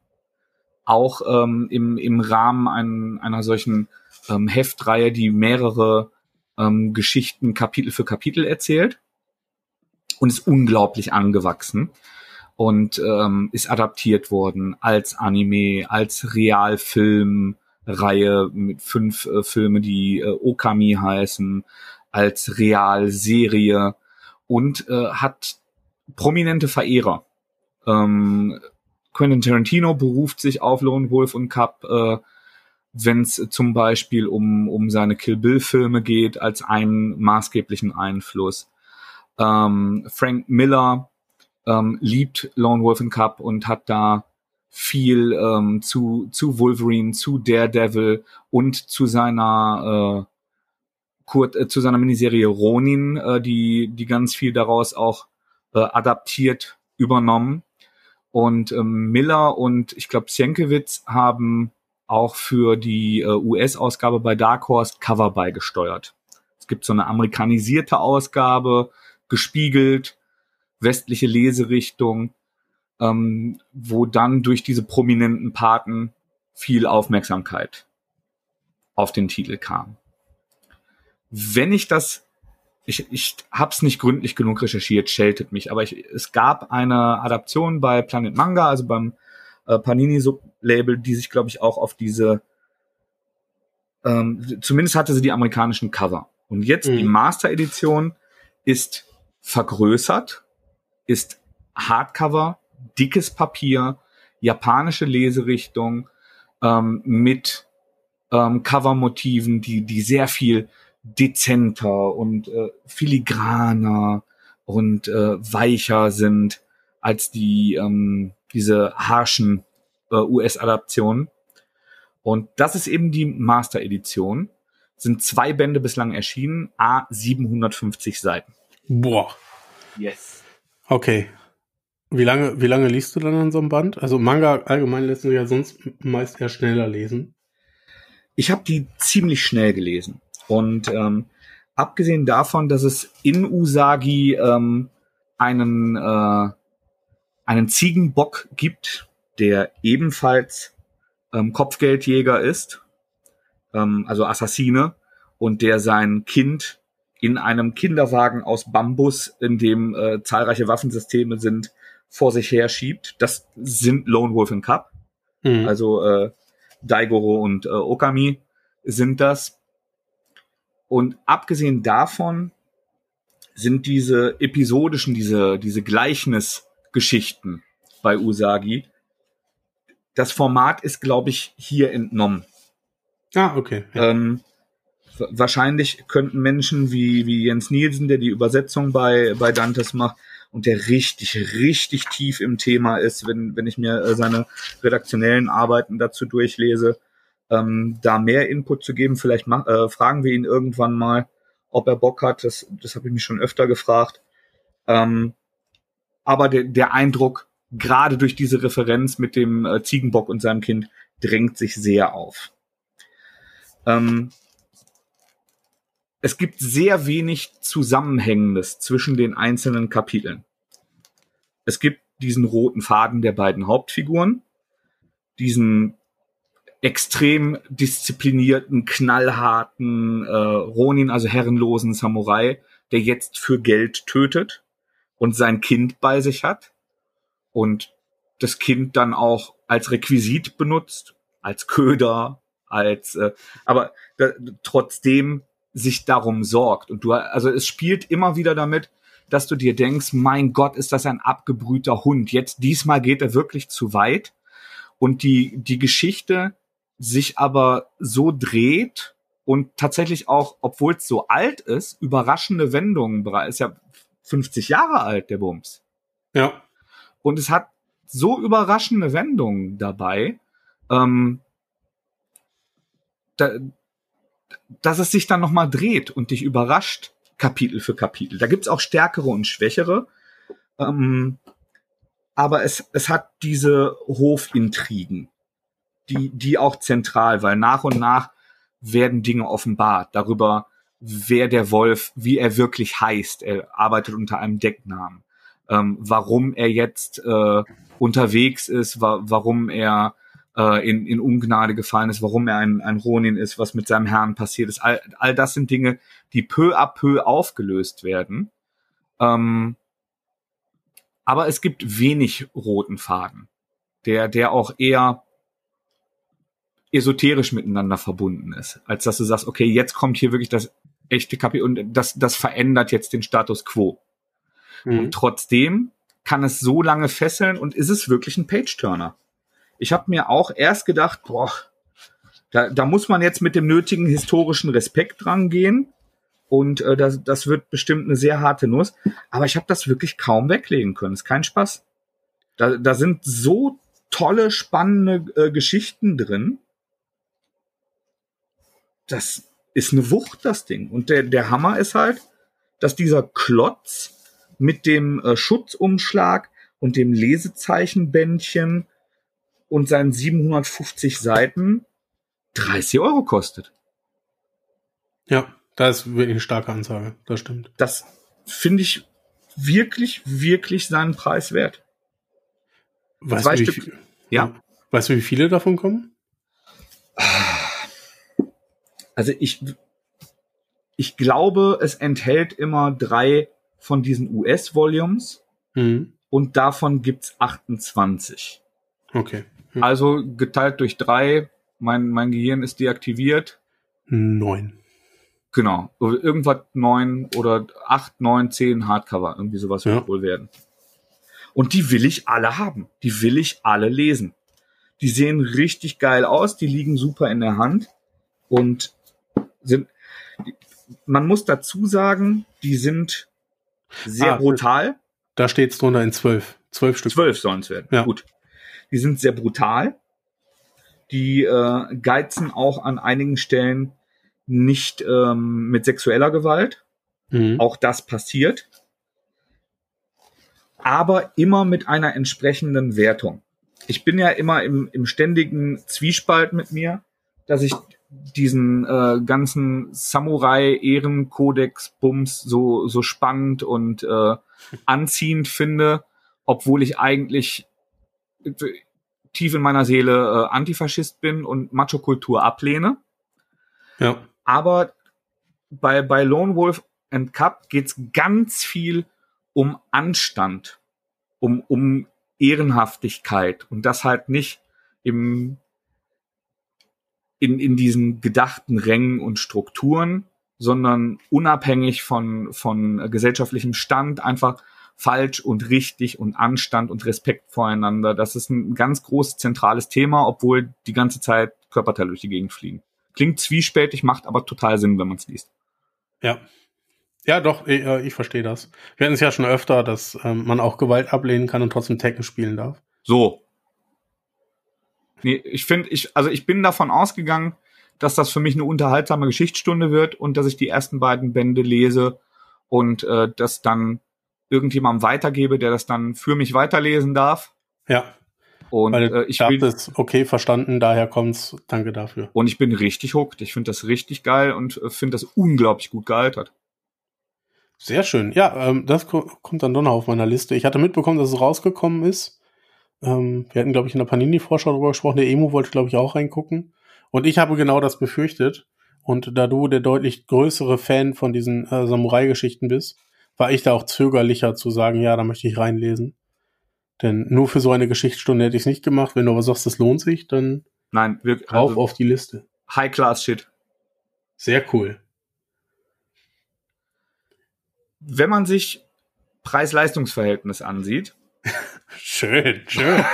Auch ähm, im, im Rahmen ein, einer solchen ähm, Heftreihe, die mehrere ähm, Geschichten Kapitel für Kapitel erzählt und ist unglaublich angewachsen und ähm, ist adaptiert worden als Anime, als Realfilmreihe mit fünf äh, Filme, die äh, Okami heißen, als Realserie und äh, hat prominente Verehrer. Ähm, Quentin Tarantino beruft sich auf Lone Wolf und Cup äh, wenn es zum Beispiel um, um seine Kill Bill-Filme geht, als einen maßgeblichen Einfluss. Ähm, Frank Miller ähm, liebt Lone Wolf and Cup und hat da viel ähm, zu, zu Wolverine, zu Daredevil und zu seiner äh, Kurt, äh, zu seiner Miniserie Ronin, äh, die, die ganz viel daraus auch äh, adaptiert übernommen. Und ähm, Miller und ich glaube Sienkiewicz haben auch für die äh, US-Ausgabe bei Dark Horse Cover beigesteuert. Es gibt so eine amerikanisierte Ausgabe, gespiegelt, westliche Leserichtung, ähm, wo dann durch diese prominenten Paten viel Aufmerksamkeit auf den Titel kam. Wenn ich das, ich, ich habe es nicht gründlich genug recherchiert, scheltet mich, aber ich, es gab eine Adaption bei Planet Manga, also beim äh, Panini-Sublabel, die sich, glaube ich, auch auf diese, ähm, zumindest hatte sie die amerikanischen Cover. Und jetzt mhm. die Master-Edition ist vergrößert, ist Hardcover, dickes Papier, japanische Leserichtung ähm, mit ähm, Covermotiven, die, die sehr viel dezenter und äh, filigraner und äh, weicher sind als die ähm, diese harschen äh, US-Adaptionen. Und das ist eben die Master-Edition. Sind zwei Bände bislang erschienen, a 750 Seiten. Boah. Yes. Okay. Wie lange, wie lange liest du dann an so einem Band? Also Manga allgemein lässt du ja sonst meist eher schneller lesen. Ich habe die ziemlich schnell gelesen. Und ähm, abgesehen davon, dass es in Usagi ähm, einen äh, einen Ziegenbock gibt, der ebenfalls ähm, Kopfgeldjäger ist, ähm, also Assassine, und der sein Kind in einem Kinderwagen aus Bambus, in dem äh, zahlreiche Waffensysteme sind, vor sich her schiebt. Das sind Lone Wolf and Cup. Mhm. Also äh, Daigoro und äh, Okami sind das. Und abgesehen davon sind diese episodischen, diese, diese Gleichnis Geschichten bei Usagi. Das Format ist, glaube ich, hier entnommen. Ah, okay. Ja. Ähm, wahrscheinlich könnten Menschen wie, wie Jens Nielsen, der die Übersetzung bei, bei Dantes macht und der richtig, richtig tief im Thema ist, wenn, wenn ich mir äh, seine redaktionellen Arbeiten dazu durchlese, ähm, da mehr Input zu geben. Vielleicht äh, fragen wir ihn irgendwann mal, ob er Bock hat. Das, das habe ich mich schon öfter gefragt. Ähm, aber de, der Eindruck gerade durch diese Referenz mit dem äh, Ziegenbock und seinem Kind drängt sich sehr auf. Ähm, es gibt sehr wenig Zusammenhängendes zwischen den einzelnen Kapiteln. Es gibt diesen roten Faden der beiden Hauptfiguren, diesen extrem disziplinierten, knallharten äh, Ronin, also herrenlosen Samurai, der jetzt für Geld tötet und sein Kind bei sich hat und das Kind dann auch als Requisit benutzt, als Köder, als äh, aber da, trotzdem sich darum sorgt und du also es spielt immer wieder damit, dass du dir denkst, mein Gott, ist das ein abgebrühter Hund. Jetzt diesmal geht er wirklich zu weit und die die Geschichte sich aber so dreht und tatsächlich auch, obwohl es so alt ist, überraschende Wendungen bereit. Ist ja 50 Jahre alt, der Bums. Ja. Und es hat so überraschende Wendungen dabei, ähm, da, dass es sich dann nochmal dreht und dich überrascht, Kapitel für Kapitel. Da gibt's auch stärkere und schwächere. Ähm, aber es, es hat diese Hofintrigen, die, die auch zentral, weil nach und nach werden Dinge offenbart darüber, wer der Wolf, wie er wirklich heißt. Er arbeitet unter einem Decknamen. Ähm, warum er jetzt äh, unterwegs ist, wa warum er äh, in, in Ungnade gefallen ist, warum er ein, ein Ronin ist, was mit seinem Herrn passiert ist. All, all das sind Dinge, die peu à peu aufgelöst werden. Ähm, aber es gibt wenig roten Faden, der, der auch eher esoterisch miteinander verbunden ist, als dass du sagst, okay, jetzt kommt hier wirklich das echte Kapitel und das, das verändert jetzt den Status quo. Mhm. Und trotzdem kann es so lange fesseln und ist es wirklich ein Page-Turner. Ich habe mir auch erst gedacht, boah, da, da muss man jetzt mit dem nötigen historischen Respekt dran gehen. Und äh, das, das wird bestimmt eine sehr harte Nuss. Aber ich habe das wirklich kaum weglegen können. Ist kein Spaß. Da, da sind so tolle, spannende äh, Geschichten drin. Das ist eine Wucht, das Ding. Und der, der Hammer ist halt, dass dieser Klotz mit dem äh, Schutzumschlag und dem Lesezeichenbändchen und seinen 750 Seiten 30 Euro kostet. Ja, das ist wirklich eine starke Ansage. Das stimmt. Das finde ich wirklich, wirklich seinen Preis wert. Weißt Zwei du, Stück. Viel, ja. Weißt du, wie viele davon kommen? Also ich, ich glaube, es enthält immer drei von diesen US-Volumes mhm. und davon gibt's 28. Okay. Mhm. Also geteilt durch drei, mein, mein Gehirn ist deaktiviert. Neun. Genau. Irgendwas neun oder acht, neun, zehn Hardcover. Irgendwie sowas ja. wird wohl werden. Und die will ich alle haben. Die will ich alle lesen. Die sehen richtig geil aus. Die liegen super in der Hand. Und sind, man muss dazu sagen, die sind sehr ah, brutal. Da steht es drunter in zwölf. Zwölf Stück. Zwölf sollen es werden. Ja. Gut. Die sind sehr brutal. Die äh, geizen auch an einigen Stellen nicht ähm, mit sexueller Gewalt. Mhm. Auch das passiert. Aber immer mit einer entsprechenden Wertung. Ich bin ja immer im, im ständigen Zwiespalt mit mir, dass ich diesen äh, ganzen Samurai-Ehrenkodex-Bums so, so spannend und äh, anziehend finde, obwohl ich eigentlich tief in meiner Seele äh, Antifaschist bin und Macho-Kultur ablehne. Ja. Aber bei, bei Lone Wolf and Cup geht's ganz viel um Anstand, um, um Ehrenhaftigkeit und das halt nicht im in, in diesen gedachten Rängen und Strukturen, sondern unabhängig von, von gesellschaftlichem Stand einfach falsch und richtig und Anstand und Respekt voreinander. Das ist ein ganz großes zentrales Thema, obwohl die ganze Zeit Körperteile durch die Gegend fliegen. Klingt zwiespältig, macht aber total Sinn, wenn man es liest. Ja. Ja, doch, ich, äh, ich verstehe das. Wir hatten es ja schon öfter, dass ähm, man auch Gewalt ablehnen kann und trotzdem Tekken spielen darf. So, Nee, ich finde, ich, also ich bin davon ausgegangen, dass das für mich eine unterhaltsame Geschichtsstunde wird und dass ich die ersten beiden Bände lese und äh, das dann irgendjemandem weitergebe, der das dann für mich weiterlesen darf. Ja. Und äh, ich bin, es, okay, verstanden, daher kommt's. Danke dafür. Und ich bin richtig hooked. Ich finde das richtig geil und äh, finde das unglaublich gut gealtert. Sehr schön. Ja, ähm, das kommt dann doch noch auf meiner Liste. Ich hatte mitbekommen, dass es rausgekommen ist. Ähm, wir hatten, glaube ich, in der Panini-Vorschau darüber gesprochen. Der Emu wollte, glaube ich, auch reingucken. Und ich habe genau das befürchtet. Und da du der deutlich größere Fan von diesen äh, Samurai-Geschichten bist, war ich da auch zögerlicher zu sagen, ja, da möchte ich reinlesen. Denn nur für so eine Geschichtsstunde hätte ich es nicht gemacht. Wenn du aber sagst, das lohnt sich, dann Nein, wir, rauf also auf die Liste. High-Class-Shit. Sehr cool. Wenn man sich Preis-Leistungs-Verhältnis ansieht. schön, schön.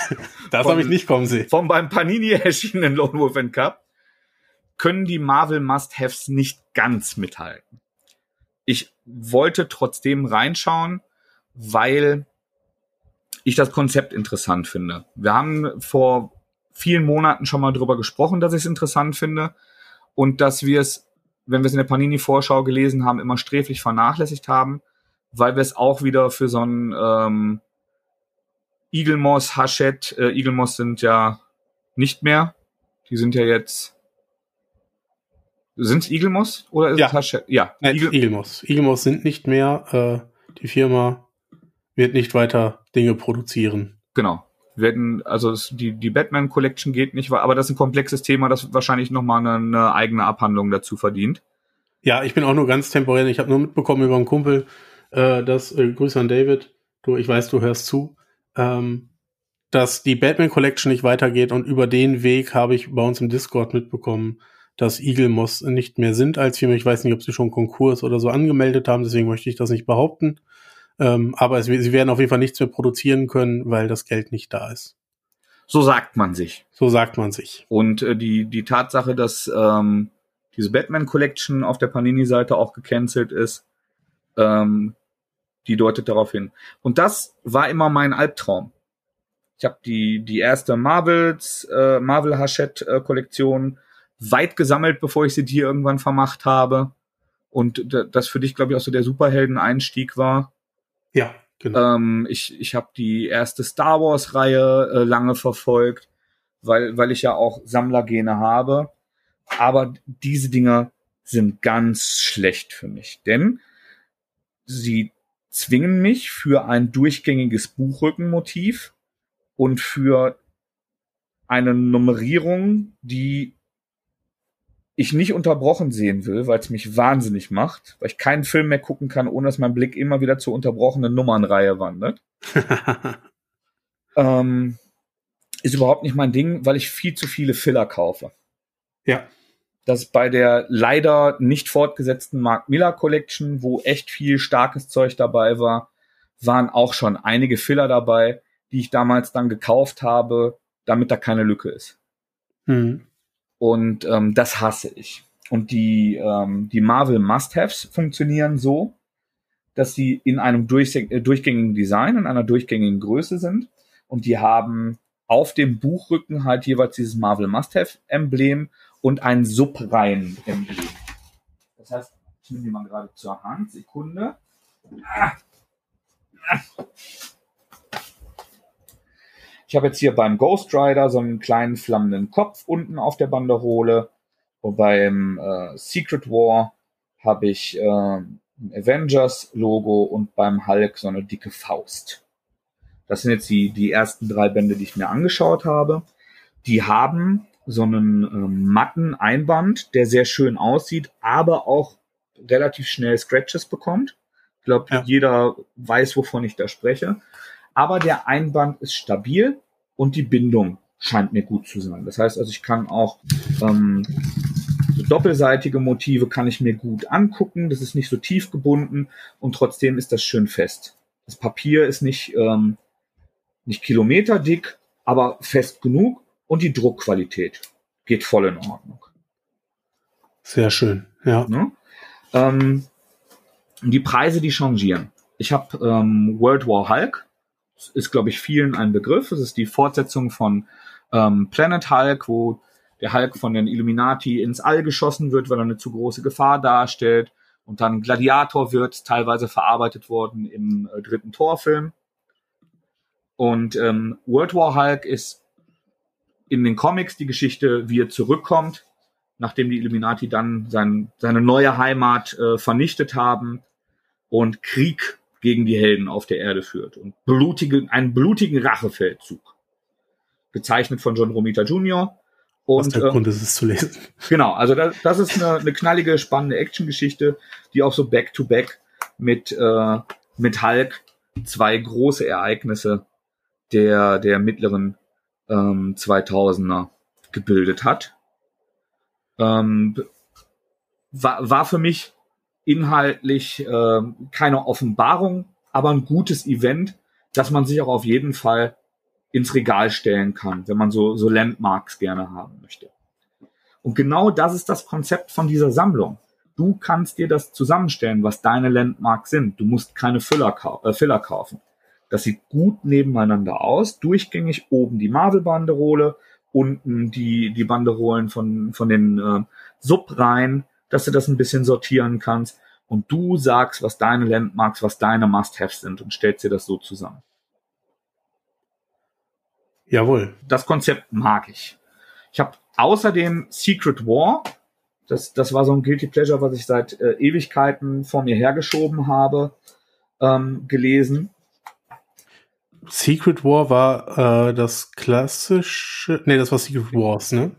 das habe ich nicht kommen sehen. Vom beim Panini erschienenen Lone Wolf and Cup können die Marvel Must-Haves nicht ganz mithalten. Ich wollte trotzdem reinschauen, weil ich das Konzept interessant finde. Wir haben vor vielen Monaten schon mal drüber gesprochen, dass ich es interessant finde und dass wir es, wenn wir es in der Panini-Vorschau gelesen haben, immer sträflich vernachlässigt haben, weil wir es auch wieder für so ein ähm, Igelmoss, Hachette, äh, Igelmoss sind ja nicht mehr. Die sind ja jetzt sind es Igelmoss oder ist ja. es Hachette? Ja, Nein, Igel Igelmoss. Igelmoss sind nicht mehr. Äh, die Firma wird nicht weiter Dinge produzieren. Genau. Werden, also die, die Batman Collection geht nicht, aber das ist ein komplexes Thema, das wahrscheinlich nochmal eine, eine eigene Abhandlung dazu verdient. Ja, ich bin auch nur ganz temporär. Ich habe nur mitbekommen über einen Kumpel, äh, dass, äh, Grüße an David, du, ich weiß, du hörst zu, ähm, dass die Batman Collection nicht weitergeht und über den Weg habe ich bei uns im Discord mitbekommen, dass Eagle Moss nicht mehr sind als Firma. Ich weiß nicht, ob sie schon Konkurs oder so angemeldet haben, deswegen möchte ich das nicht behaupten. Ähm, aber es, sie werden auf jeden Fall nichts mehr produzieren können, weil das Geld nicht da ist. So sagt man sich. So sagt man sich. Und äh, die, die Tatsache, dass ähm, diese Batman Collection auf der Panini-Seite auch gecancelt ist, ähm, die deutet darauf hin. Und das war immer mein Albtraum. Ich habe die, die erste Marvels, äh, Marvel Hachette äh, Kollektion weit gesammelt, bevor ich sie dir irgendwann vermacht habe. Und das für dich, glaube ich, auch so der Superhelden-Einstieg war. Ja, genau. Ähm, ich ich habe die erste Star Wars-Reihe äh, lange verfolgt, weil, weil ich ja auch Sammlergene habe. Aber diese Dinger sind ganz schlecht für mich, denn sie zwingen mich für ein durchgängiges Buchrückenmotiv und für eine Nummerierung, die ich nicht unterbrochen sehen will, weil es mich wahnsinnig macht, weil ich keinen Film mehr gucken kann, ohne dass mein Blick immer wieder zur unterbrochenen Nummernreihe wandert. ähm, ist überhaupt nicht mein Ding, weil ich viel zu viele Filler kaufe. Ja. Das bei der leider nicht fortgesetzten Mark Miller Collection, wo echt viel starkes Zeug dabei war, waren auch schon einige Filler dabei, die ich damals dann gekauft habe, damit da keine Lücke ist. Mhm. Und ähm, das hasse ich. Und die, ähm, die Marvel Must-Haves funktionieren so, dass sie in einem durch, äh, durchgängigen Design, in einer durchgängigen Größe sind. Und die haben auf dem Buchrücken halt jeweils dieses Marvel Must-Have-Emblem und ein Subreihen-Emblem. Das heißt, ich nehme die mal gerade zur Hand. Sekunde. Ich habe jetzt hier beim Ghost Rider so einen kleinen flammenden Kopf unten auf der Banderole. Und beim äh, Secret War habe ich äh, ein Avengers-Logo und beim Hulk so eine dicke Faust. Das sind jetzt die, die ersten drei Bände, die ich mir angeschaut habe. Die haben so einen ähm, matten Einband, der sehr schön aussieht, aber auch relativ schnell Scratches bekommt. Ich glaube, ja. jeder weiß, wovon ich da spreche aber der Einband ist stabil und die Bindung scheint mir gut zu sein. Das heißt also, ich kann auch ähm, so doppelseitige Motive kann ich mir gut angucken. Das ist nicht so tief gebunden und trotzdem ist das schön fest. Das Papier ist nicht ähm, nicht kilometerdick, aber fest genug und die Druckqualität geht voll in Ordnung. Sehr schön, ja. Ne? Ähm, die Preise, die changieren. Ich habe ähm, World War Hulk ist, glaube ich, vielen ein Begriff. Es ist die Fortsetzung von ähm, Planet Hulk, wo der Hulk von den Illuminati ins All geschossen wird, weil er eine zu große Gefahr darstellt. Und dann Gladiator wird teilweise verarbeitet worden im äh, dritten Torfilm. Und ähm, World War Hulk ist in den Comics die Geschichte, wie er zurückkommt, nachdem die Illuminati dann sein, seine neue Heimat äh, vernichtet haben und Krieg gegen die Helden auf der Erde führt und blutige, einen blutigen Rachefeldzug. Gezeichnet von John Romita Jr. Und, Was der Grund ist es zu lesen. Genau, also das, das ist eine, eine knallige, spannende Actiongeschichte, die auch so back-to-back mit, äh, mit Hulk zwei große Ereignisse der, der mittleren ähm, 2000er gebildet hat. Ähm, war, war für mich inhaltlich äh, keine Offenbarung, aber ein gutes Event, dass man sich auch auf jeden Fall ins Regal stellen kann, wenn man so, so Landmarks gerne haben möchte. Und genau das ist das Konzept von dieser Sammlung. Du kannst dir das zusammenstellen, was deine Landmarks sind. Du musst keine Filler, kau äh, Filler kaufen. Das sieht gut nebeneinander aus. Durchgängig oben die Marvel-Banderole, unten die, die Banderolen von, von den äh, Subreihen, dass du das ein bisschen sortieren kannst. Und du sagst, was deine Landmarks, was deine Must-Haves sind und stellst dir das so zusammen. Jawohl. Das Konzept mag ich. Ich habe außerdem Secret War. Das, das war so ein Guilty Pleasure, was ich seit äh, Ewigkeiten vor mir hergeschoben habe, ähm, gelesen. Secret War war äh, das klassische. Nee, das war Secret Wars, ne?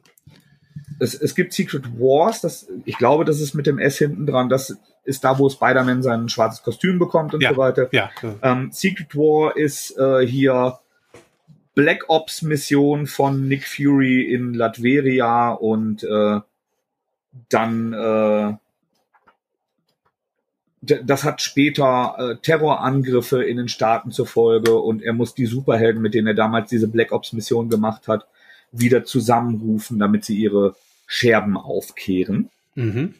Es, es gibt Secret Wars, das, ich glaube, das ist mit dem S hinten dran. Das ist da, wo Spider-Man sein schwarzes Kostüm bekommt und ja, so weiter. Ja. Ähm, Secret War ist äh, hier Black Ops Mission von Nick Fury in Latveria und äh, dann äh, das hat später äh, Terrorangriffe in den Staaten zur Folge und er muss die Superhelden, mit denen er damals diese Black Ops Mission gemacht hat, wieder zusammenrufen, damit sie ihre Scherben aufkehren. Mhm.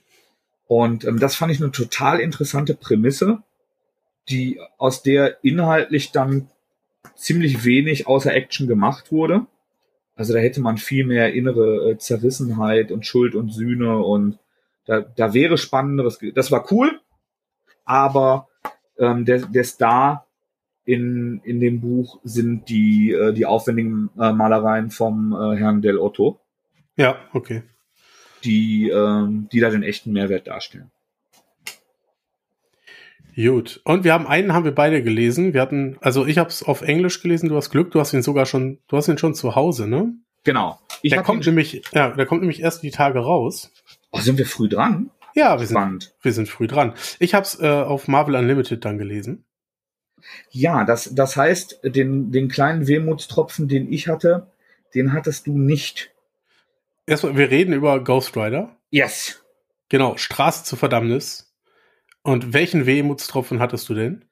Und ähm, das fand ich eine total interessante Prämisse, die aus der inhaltlich dann ziemlich wenig außer Action gemacht wurde. Also da hätte man viel mehr innere äh, Zerrissenheit und Schuld und Sühne und da, da wäre spannenderes. Das war cool, aber ähm, der, der Star in, in dem Buch sind die, äh, die aufwendigen äh, Malereien vom äh, Herrn Del Otto. Ja, okay. Die, ähm, die da den echten Mehrwert darstellen. Gut. Und wir haben einen, haben wir beide gelesen. Wir hatten, also ich habe es auf Englisch gelesen. Du hast Glück, du hast ihn sogar schon, du hast ihn schon zu Hause, ne? Genau. Ich der kommt nämlich, ja, der kommt nämlich erst die Tage raus. Oh, sind wir früh dran? Ja, wir sind, wir sind früh dran. Ich habe es äh, auf Marvel Unlimited dann gelesen. Ja, das, das heißt, den, den kleinen Wehmutstropfen, den ich hatte, den hattest du nicht. Erstmal, wir reden über Ghost Rider. Yes. Genau, Straße zur Verdammnis. Und welchen Wehmutstropfen hattest du denn?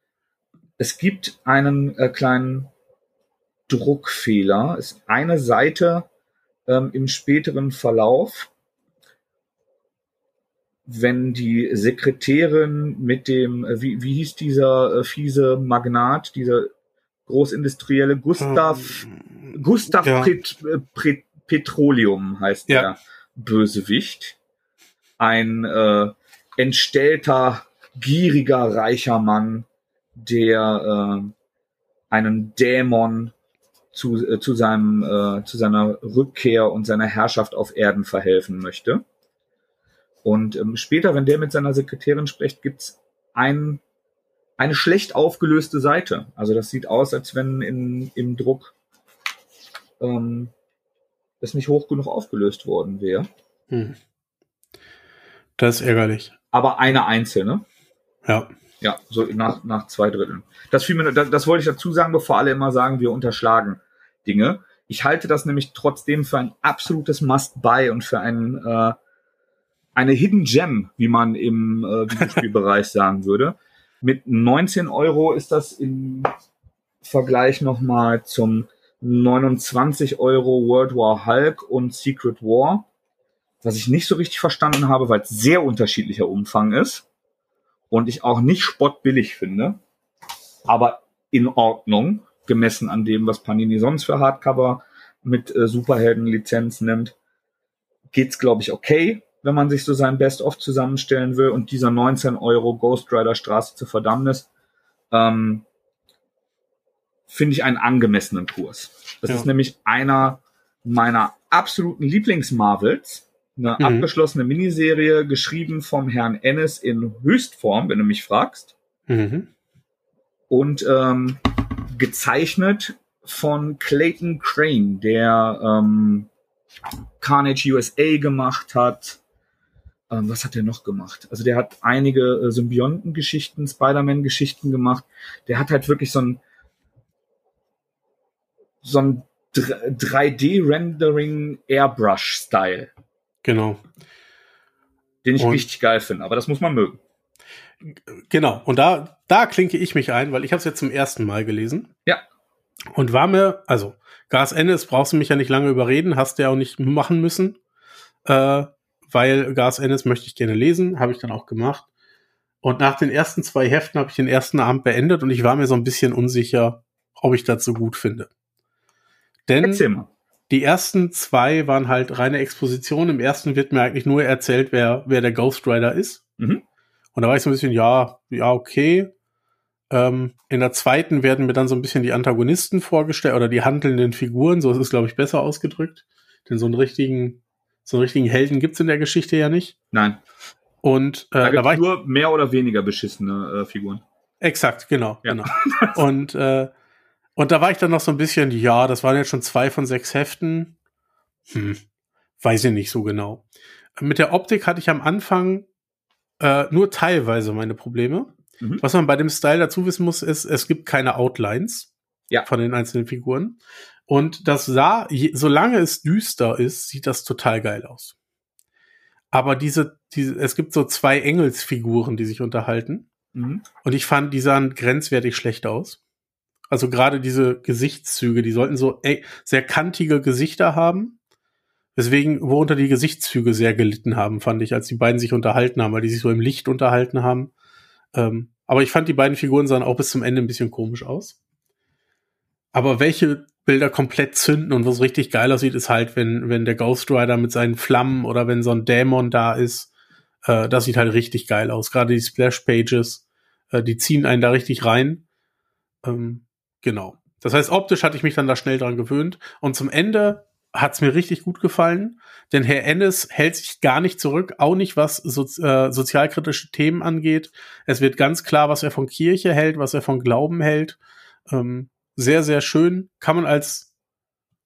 Es gibt einen äh, kleinen Druckfehler. Es ist eine Seite ähm, im späteren Verlauf, wenn die Sekretärin mit dem, äh, wie, wie hieß dieser äh, fiese Magnat, dieser großindustrielle Gustav, ähm, Gustav ja. Pet, äh, Pet, Petroleum heißt ja. der Bösewicht, ein äh, entstellter gieriger, reicher Mann, der äh, einen Dämon zu, äh, zu, seinem, äh, zu seiner Rückkehr und seiner Herrschaft auf Erden verhelfen möchte. Und ähm, später, wenn der mit seiner Sekretärin spricht, gibt's ein, eine schlecht aufgelöste Seite. Also das sieht aus, als wenn in, im Druck ähm, es nicht hoch genug aufgelöst worden wäre. Hm. Das ist ärgerlich. Aber eine einzelne. Ja. Ja, so nach, nach zwei Dritteln. Das, fiel mir, das, das wollte ich dazu sagen, bevor alle immer sagen, wir unterschlagen Dinge. Ich halte das nämlich trotzdem für ein absolutes Must-Buy und für ein, äh, eine Hidden Gem, wie man im äh, Videospielbereich sagen würde. Mit 19 Euro ist das im Vergleich nochmal zum 29 Euro World War Hulk und Secret War, was ich nicht so richtig verstanden habe, weil es sehr unterschiedlicher Umfang ist und ich auch nicht spottbillig finde, aber in Ordnung, gemessen an dem, was Panini sonst für Hardcover mit äh, Superhelden-Lizenz nimmt, geht's glaube ich okay, wenn man sich so sein Best-of zusammenstellen will und dieser 19 Euro Ghost Rider Straße zur Verdammnis ähm, finde ich einen angemessenen Kurs. Das Ja. ist nämlich einer meiner absoluten Lieblings-Marvels. Eine Mhm. abgeschlossene Miniserie, geschrieben vom Herrn Ennis in Höchstform, wenn du mich fragst. Mhm. Und ähm, gezeichnet von Clayton Crane, der ähm, Carnage USA gemacht hat. Ähm, was hat er noch gemacht? Also der hat einige äh, Symbionten-Geschichten, Spider-Man-Geschichten gemacht. Der hat halt wirklich so ein so ein 3D-Rendering Airbrush-Style, Genau. den ich Und- richtig geil finde. Aber das muss man mögen. Genau. Und da, da klinke ich mich ein, weil ich habe es jetzt zum ersten Mal gelesen. Ja. Und war mir, also, Gas Ennis brauchst du mich ja nicht lange überreden, hast du ja auch nicht machen müssen. Äh, weil Gas Ennis möchte ich gerne lesen, habe ich dann auch gemacht. Und nach den ersten zwei Heften habe ich den ersten Abend beendet und ich war mir so ein bisschen unsicher, ob ich das so gut finde. Denn die ersten zwei waren halt reine Exposition. Im ersten wird mir eigentlich nur erzählt, wer, wer der Ghost Rider ist. Mhm. Und da war ich so ein bisschen, ja, ja, okay. Ähm, in der zweiten werden mir dann so ein bisschen die Antagonisten vorgestellt oder die handelnden Figuren. So ist es, glaube ich, besser ausgedrückt. Denn so einen richtigen, so einen richtigen Helden gibt's in der Geschichte ja nicht. Nein, Und da äh, da war gibt ich nur mehr oder weniger beschissene äh, Figuren. Exakt, genau, Ja. genau. Und, äh, und da war ich dann noch so ein bisschen, ja, das waren jetzt schon zwei von sechs Heften. Hm, weiß ich nicht so genau. Mit der Optik hatte ich am Anfang äh, nur teilweise meine Probleme. Mhm. Was man bei dem Style dazu wissen muss, ist, es gibt keine Outlines Ja. von den einzelnen Figuren. Und das sah, je, solange es düster ist, sieht das total geil aus. Aber diese, diese, es gibt so zwei Engelsfiguren, die sich unterhalten. Mhm. Und ich fand, die sahen grenzwertig schlecht aus. Also gerade diese Gesichtszüge, die sollten so sehr kantige Gesichter haben. Weswegen, worunter die Gesichtszüge sehr gelitten haben, fand ich, als die beiden sich unterhalten haben, weil die sich so im Licht unterhalten haben. Ähm, aber ich fand, die beiden Figuren sahen auch bis zum Ende ein bisschen komisch aus. Aber welche Bilder komplett zünden und was richtig geil aussieht, ist halt, wenn, wenn der Ghost Rider mit seinen Flammen oder wenn so ein Dämon da ist, äh, das sieht halt richtig geil aus. Gerade die Splash-Pages, äh, die ziehen einen da richtig rein. Ähm, genau. Das heißt, optisch hatte ich mich dann da schnell dran gewöhnt. Und zum Ende hat's mir richtig gut gefallen, denn Herr Ennis hält sich gar nicht zurück, auch nicht was so, äh, sozialkritische Themen angeht. Es wird ganz klar, was er von Kirche hält, was er von Glauben hält. Ähm, sehr, sehr schön. Kann man als,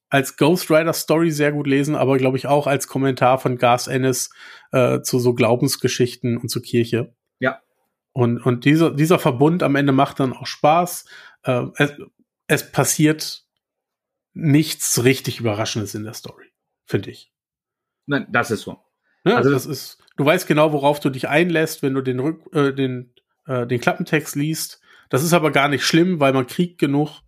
als Ghost Rider Story sehr gut lesen, aber glaube ich auch als Kommentar von Gas Ennis äh, zu so Glaubensgeschichten und zur Kirche. Ja. Und, und dieser, dieser Verbund am Ende macht dann auch Spaß. Äh, es, es passiert nichts richtig Überraschendes in der Story, finde ich. Nein, das ist so. Also- Also das ist, du weißt genau, worauf du dich einlässt, wenn du den Rück, äh, den, äh, den Klappentext liest. Das ist aber gar nicht schlimm, weil man kriegt genug.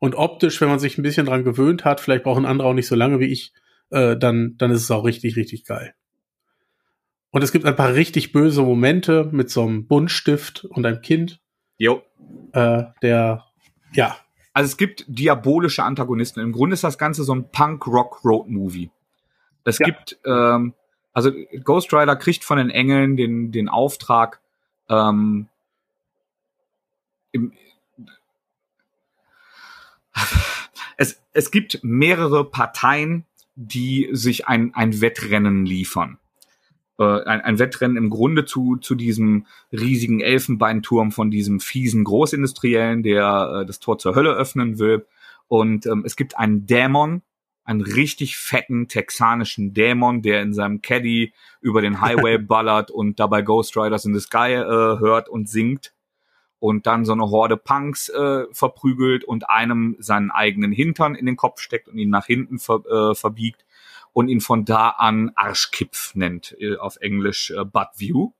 Und optisch, wenn man sich ein bisschen dran gewöhnt hat, vielleicht brauchen andere auch nicht so lange wie ich, äh, dann, dann ist es auch richtig, richtig geil. Und es gibt ein paar richtig böse Momente mit so einem Buntstift und einem Kind, Jo. äh, der, ja, Also es gibt diabolische Antagonisten. Im Grunde ist das Ganze so ein Punk-Rock-Road-Movie. Es Ja. gibt, ähm, also Ghost Rider kriegt von den Engeln den, den Auftrag, ähm, im, es, es gibt mehrere Parteien, die sich ein, ein Wettrennen liefern. Äh, ein, ein Wettrennen im Grunde zu, zu diesem riesigen Elfenbeinturm von diesem fiesen Großindustriellen, der äh, das Tor zur Hölle öffnen will. Und ähm, es gibt einen Dämon, einen richtig fetten texanischen Dämon, der in seinem Caddy über den Highway ballert und dabei Ghost Riders in the Sky äh, hört und singt und dann so eine Horde Punks äh, verprügelt und einem seinen eigenen Hintern in den Kopf steckt und ihn nach hinten ver, äh, verbiegt und ihn von da an Arschkipf nennt, äh, auf Englisch äh, Butt View.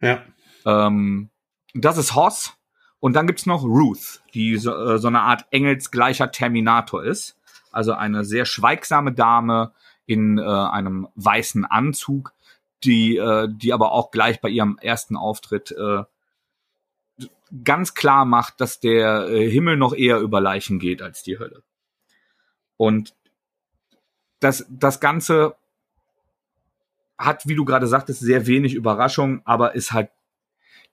ja, Ähm, das ist Hoss. Und dann gibt's noch Ruth, die so, äh, so eine Art engelsgleicher Terminator ist. Also eine sehr schweigsame Dame in äh, einem weißen Anzug, die, äh, die aber auch gleich bei ihrem ersten Auftritt äh, ganz klar macht, dass der äh, Himmel noch eher über Leichen geht als die Hölle. Und das, das Ganze hat, wie du gerade sagtest, sehr wenig Überraschung, aber ist halt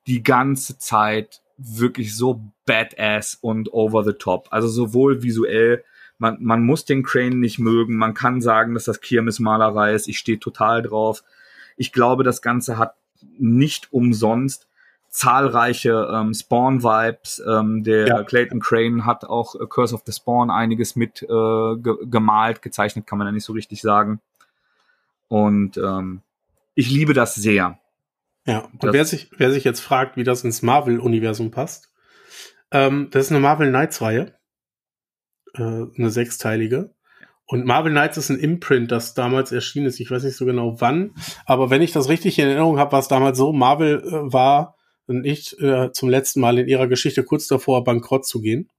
die ganze Zeit wirklich so badass und over the top. Also sowohl visuell, man, man muss den Crane nicht mögen, man kann sagen, dass das Kirmesmalerei ist, ich stehe total drauf. Ich glaube, das Ganze hat nicht umsonst zahlreiche ähm, Spawn-Vibes. Ähm, der ja. Clayton Crane hat auch äh, Curse of the Spawn einiges mit äh, ge gemalt, gezeichnet kann man ja nicht so richtig sagen. Und ähm, ich liebe das sehr. Ja, und wer sich, wer sich jetzt fragt, wie das ins Marvel-Universum passt, ähm, das ist eine Marvel Knights-Reihe. Äh, eine sechsteilige. Und Marvel Knights ist ein Imprint, das damals erschienen ist. Ich weiß nicht so genau wann, aber wenn ich das richtig in Erinnerung habe, war es damals so, Marvel äh, war nicht äh, zum letzten Mal in ihrer Geschichte kurz davor, bankrott zu gehen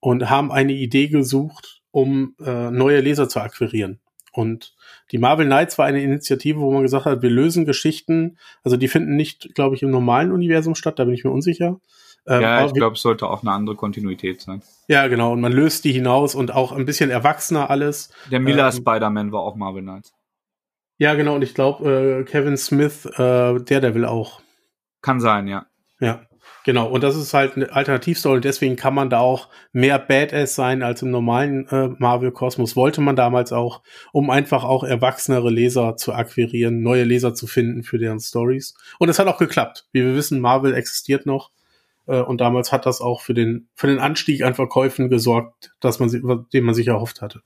und haben eine Idee gesucht, um äh, neue Leser zu akquirieren. Und die Marvel Knights war eine Initiative, wo man gesagt hat, wir lösen Geschichten, also die finden nicht, glaube ich, im normalen Universum statt, da bin ich mir unsicher. Ähm, ja, ich glaube, es sollte auch eine andere Kontinuität sein. Ja, genau, und man löst die hinaus und auch ein bisschen erwachsener alles. Der Miller ähm, Spider-Man war auch Marvel Knights. Ja, genau, und ich glaube, äh, Kevin Smith, äh, Daredevil auch. Kann sein, ja. Ja. Genau, und das ist halt eine Alternativstory und deswegen kann man da auch mehr Badass sein als im normalen äh, Marvel-Kosmos. Wollte man damals auch, um einfach auch erwachsenere Leser zu akquirieren, neue Leser zu finden für deren Stories. Und es hat auch geklappt. Wie wir wissen, Marvel existiert noch. Äh, und damals hat das auch für den, für den Anstieg an Verkäufen gesorgt, dass man, den man sich erhofft hatte.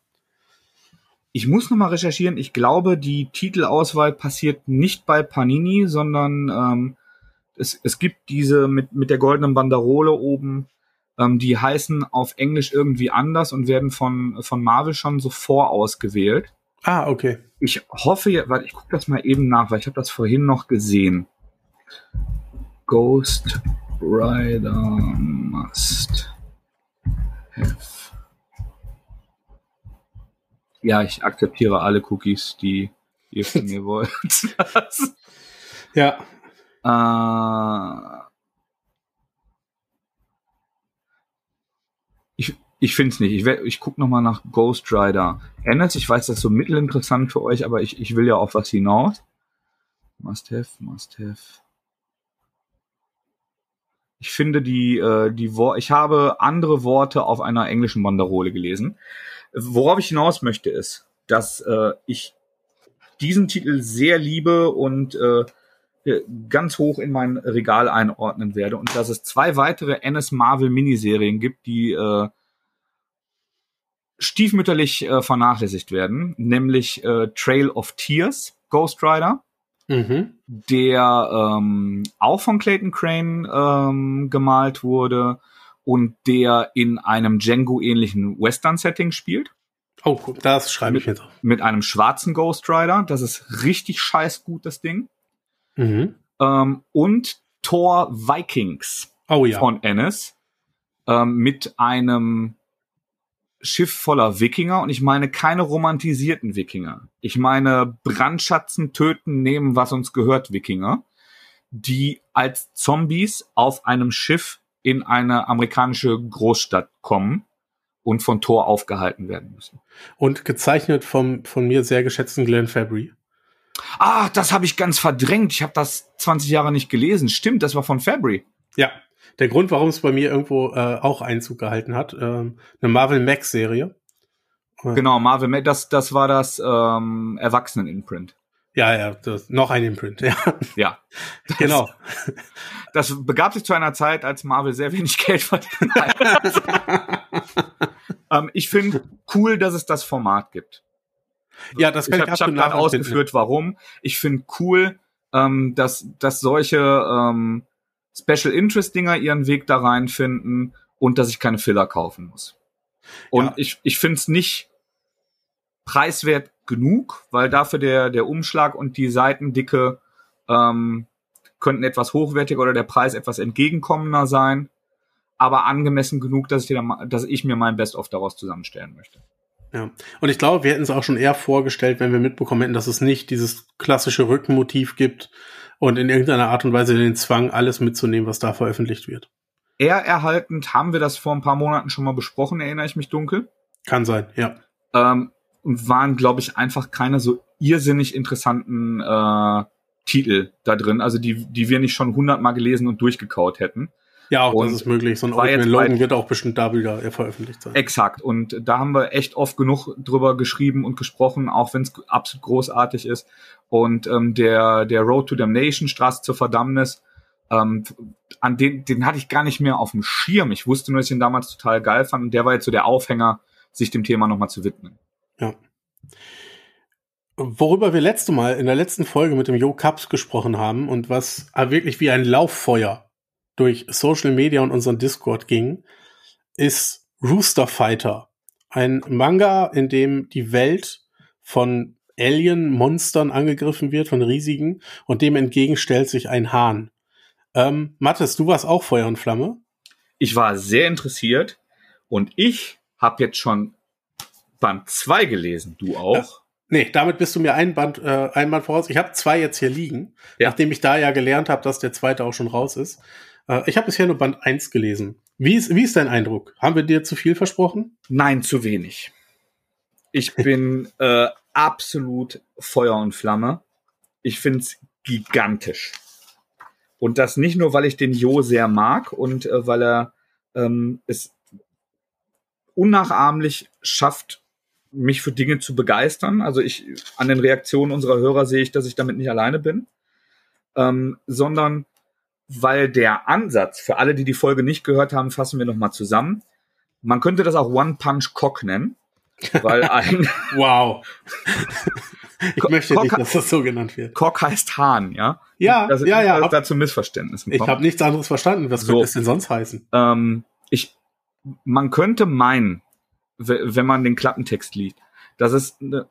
Ich muss nochmal recherchieren. Ich glaube, die Titelauswahl passiert nicht bei Panini, sondern ähm, es, es gibt diese mit, mit der goldenen Banderole oben, ähm, die heißen auf Englisch irgendwie anders und werden von, von Marvel schon so vorausgewählt. Ah, okay. Ich hoffe, warte, ich gucke das mal eben nach, weil ich habe das vorhin noch gesehen. Ghost Rider must have. Ja, ich akzeptiere alle Cookies, die ihr von mir wollt. ja, äh, ich ich finde es nicht. Ich, ich gucke nochmal nach Ghost Rider. Ennis, ich weiß, das ist so mittelinteressant für euch, aber ich, ich will ja auf was hinaus. Must have, must have. Ich finde die, äh, die Wor ich habe andere Worte auf einer englischen Banderole gelesen. Worauf ich hinaus möchte, ist, dass äh, ich diesen Titel sehr liebe und äh, ganz hoch in mein Regal einordnen werde und dass es zwei weitere NS Marvel Miniserien gibt, die äh, stiefmütterlich äh, vernachlässigt werden, nämlich äh, Trail of Tears, Ghost Rider, mhm. der ähm, auch von Clayton Crane ähm, gemalt wurde und der in einem Django-ähnlichen Western-Setting spielt. Oh, das schreibe ich jetzt. Mit einem schwarzen Ghost Rider. Das ist richtig scheiß gut, das Ding. Mhm. Ähm, und Thor Vikings oh, ja. von Ennis ähm, mit einem Schiff voller Wikinger und ich meine keine romantisierten Wikinger. Ich meine Brandschatzen, töten, nehmen, was uns gehört, Wikinger, die als Zombies auf einem Schiff in eine amerikanische Großstadt kommen und von Thor aufgehalten werden müssen. Und gezeichnet vom von mir sehr geschätzten Glenn Fabry. Ah, das habe ich ganz verdrängt. Ich habe das 20 Jahre nicht gelesen. Stimmt, das war von Fabry. Ja, der Grund, warum es bei mir irgendwo äh, auch Einzug gehalten hat, äh, eine Marvel Max Serie. Genau, Marvel Max, das, das war das ähm, Erwachsenen-Imprint. Ja, ja, das, noch ein Imprint, ja. Ja. Das, genau. Das begab sich zu einer Zeit, als Marvel sehr wenig Geld verdient hat. ähm, ich finde cool, dass es das Format gibt. Ja, das kann ich, ich habe hab gerade ausgeführt, warum. Ich finde cool, ähm, dass, dass solche ähm, Special Interest Dinger ihren Weg da reinfinden und dass ich keine Filler kaufen muss. Und ja. ich, ich finde es nicht preiswert genug, weil dafür der, der Umschlag und die Seitendicke ähm, könnten etwas hochwertiger oder der Preis etwas entgegenkommender sein, aber angemessen genug, dass ich, dir, dass ich mir mein Best-of daraus zusammenstellen möchte. Ja. Und ich glaube, wir hätten es auch schon eher vorgestellt, wenn wir mitbekommen hätten, dass es nicht dieses klassische Rückenmotiv gibt und in irgendeiner Art und Weise den Zwang, alles mitzunehmen, was da veröffentlicht wird. Eher erhaltend haben wir das vor ein paar Monaten schon mal besprochen, erinnere ich mich dunkel. Kann sein, ja. Ähm, und waren, glaube ich, einfach keine so irrsinnig interessanten äh, Titel da drin, also die, die wir nicht schon hundertmal gelesen und durchgekaut hätten. Ja, auch Und das ist möglich. So ein war Old jetzt Man Logan wird auch bestimmt da wieder veröffentlicht sein. Exakt. Und da haben wir echt oft genug drüber geschrieben und gesprochen, auch wenn es absolut großartig ist. Und ähm, der, der Road to Damnation, Straße zur Verdammnis, ähm, an den, den hatte ich gar nicht mehr auf dem Schirm. Ich wusste nur, dass ich ihn damals total geil fand. Und der war jetzt so der Aufhänger, sich dem Thema nochmal zu widmen. Worüber wir letzte Mal in der letzten Folge mit dem Jo Cups gesprochen haben und was wirklich wie ein Lauffeuer durch Social Media und unseren Discord ging, ist Rooster Fighter. Ein Manga, in dem die Welt von Alien-Monstern angegriffen wird, von riesigen, und dem entgegen stellt sich ein Hahn. Ähm, Mathis, du warst auch Feuer und Flamme? Ich war sehr interessiert und ich habe jetzt schon Band 2 gelesen. Du auch? Nee, damit bist du mir ein Band, äh, ein Band voraus. Ich habe zwei jetzt hier liegen, Ja. nachdem ich da ja gelernt habe, dass der zweite auch schon raus ist. Äh, ich habe bisher nur Band 1 gelesen. Wie ist, wie ist dein Eindruck? Haben wir dir zu viel versprochen? Nein, zu wenig. Ich bin äh, absolut Feuer und Flamme. Ich find's gigantisch. Und das nicht nur, weil ich den Jo sehr mag und äh, weil er ähm, es unnachahmlich schafft, mich für Dinge zu begeistern. Also ich an den Reaktionen unserer Hörer sehe ich, dass ich damit nicht alleine bin, ähm, sondern weil der Ansatz für alle, die die Folge nicht gehört haben, fassen wir noch mal zusammen. Man könnte das auch One Punch Cock nennen, weil ein Wow. ich möchte nicht, Cock- dass das so genannt wird. Cock heißt Hahn, ja? Ja, Das, ja, ja. dass Ab, da zu Missverständnissen ich habe nichts anderes verstanden. Was So. könnte es denn sonst heißen? ähm, ich, man könnte meinen, we- wenn man den Klappentext liest, dass es ne,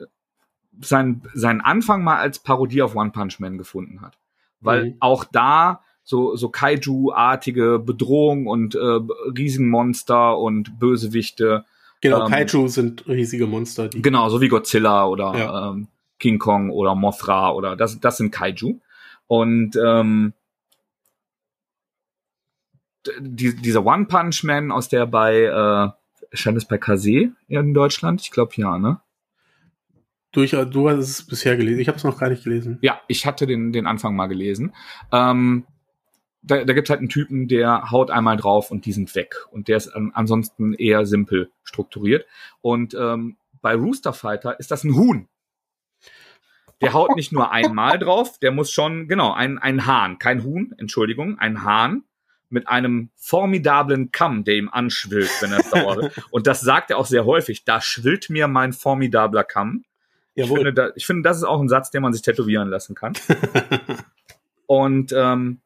sein, seinen Anfang mal als Parodie auf One Punch Man gefunden hat. Weil Mhm. auch da so, so Kaiju-artige Bedrohung und äh, Riesenmonster und Bösewichte, Genau, ähm, Kaiju sind riesige Monster, die. genau, so wie Godzilla oder Ja. ähm, King Kong oder Mothra oder das, das sind Kaiju. Und ähm, die, dieser One Punch Man, aus der bei, äh, erscheint es bei Kase in Deutschland? Ich glaube ja, ne? Durch, du hast es bisher gelesen. Ich habe es noch gar nicht gelesen. Ja, ich hatte den, den Anfang mal gelesen. Ähm, da, da gibt halt einen Typen, der haut einmal drauf und die sind weg. Und der ist an, ansonsten eher simpel strukturiert. Und ähm, bei Rooster Fighter ist das ein Huhn. Der haut nicht nur einmal drauf, der muss schon, genau, ein, ein Hahn, kein Huhn, Entschuldigung, ein Hahn mit einem formidablen Kamm, der ihm anschwillt, wenn er sauer wird. Und das sagt er auch sehr häufig. Da schwillt mir mein formidabler Kamm. Ich finde, da, ich finde, das ist auch ein Satz, den man sich tätowieren lassen kann. Und ähm,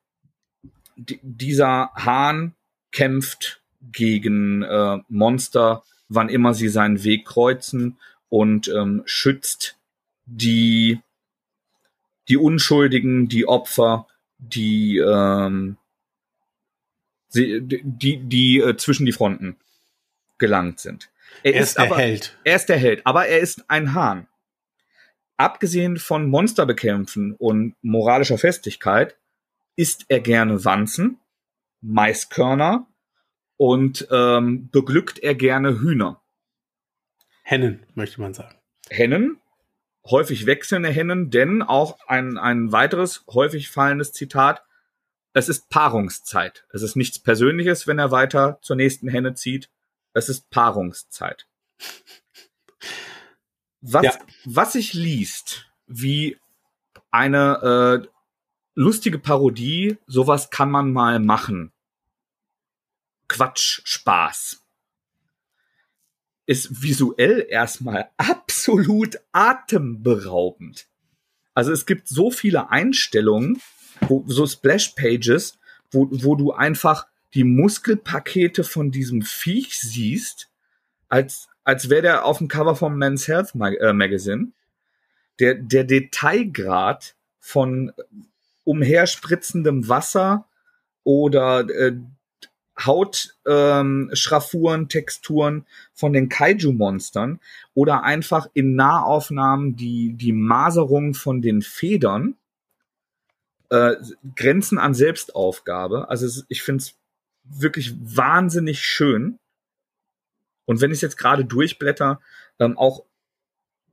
dieser Hahn kämpft gegen äh, Monster, wann immer sie seinen Weg kreuzen und ähm, schützt die, die Unschuldigen, die Opfer, die, ähm, sie, die, die, äh, zwischen die Fronten gelangt sind. er ist der aber, Held. er ist der Held, aber er ist ein Hahn. Abgesehen von Monsterbekämpfen und moralischer Festigkeit isst er gerne Wanzen, Maiskörner und ähm, beglückt er gerne Hühner. Hennen, möchte man sagen. Hennen, häufig wechselnde Hennen, denn auch ein, ein weiteres häufig fallendes Zitat, es ist Paarungszeit. Es ist nichts Persönliches, wenn er weiter zur nächsten Henne zieht. Es ist Paarungszeit. Was, Ja. was sich liest, wie eine äh, lustige Parodie, sowas kann man mal machen. Quatsch, Spaß. Ist visuell erstmal absolut atemberaubend. Also es gibt so viele Einstellungen, wo, so Splash-Pages, wo, wo du einfach die Muskelpakete von diesem Viech siehst, als, als wäre der auf dem Cover vom Men's Health äh, Magazine. Der, der Detailgrad von umherspritzendem Wasser oder äh, Hautschraffuren, ähm, Texturen von den Kaiju-Monstern oder einfach in Nahaufnahmen die, die Maserung von den Federn äh, Grenzen an Selbstaufgabe. Also es, ich finde es wirklich wahnsinnig schön. Und wenn ich jetzt gerade durchblätter, ähm, auch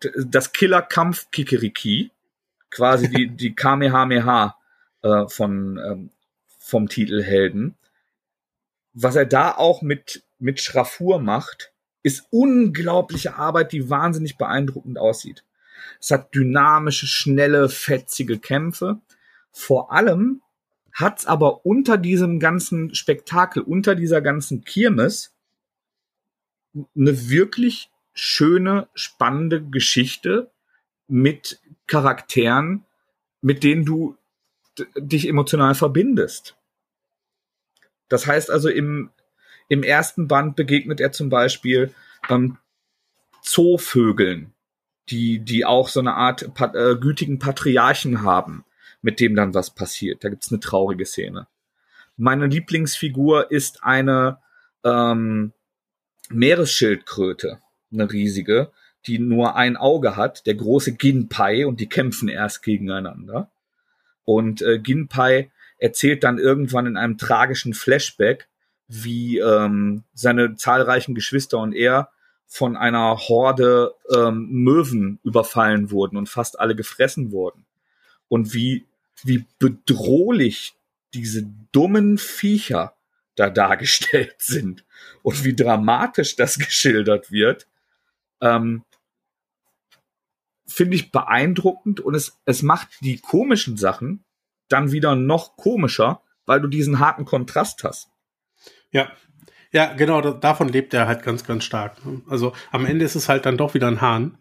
das Killerkampf Kikeriki, quasi die, die Kamehameha äh, von, ähm, vom Titelhelden, was er da auch mit, mit Schraffur macht, ist unglaubliche Arbeit, die wahnsinnig beeindruckend aussieht. Es hat dynamische, schnelle, fetzige Kämpfe. Vor allem hat's aber unter diesem ganzen Spektakel, unter dieser ganzen Kirmes eine wirklich schöne, spannende Geschichte mit Charakteren, mit denen du dich emotional verbindest. Das heißt also, im, im ersten Band begegnet er zum Beispiel ähm, Zoovögeln, die, die auch so eine Art pat äh, gütigen Patriarchen haben, mit dem dann was passiert. Da gibt's eine traurige Szene. Meine Lieblingsfigur ist eine ähm, Meeresschildkröte, eine riesige, die nur ein Auge hat, der große Ginpai, und die kämpfen erst gegeneinander. Und äh, Ginpai erzählt dann irgendwann in einem tragischen Flashback, wie ähm, seine zahlreichen Geschwister und er von einer Horde ähm, Möwen überfallen wurden und fast alle gefressen wurden. Und wie, wie bedrohlich diese dummen Viecher da dargestellt sind und wie dramatisch das geschildert wird, ähm, finde ich beeindruckend und es, es macht die komischen Sachen dann wieder noch komischer, weil du diesen harten Kontrast hast. Ja, ja, genau, da, davon lebt er halt ganz, ganz stark. Also am Ende ist es halt dann doch wieder ein Hahn.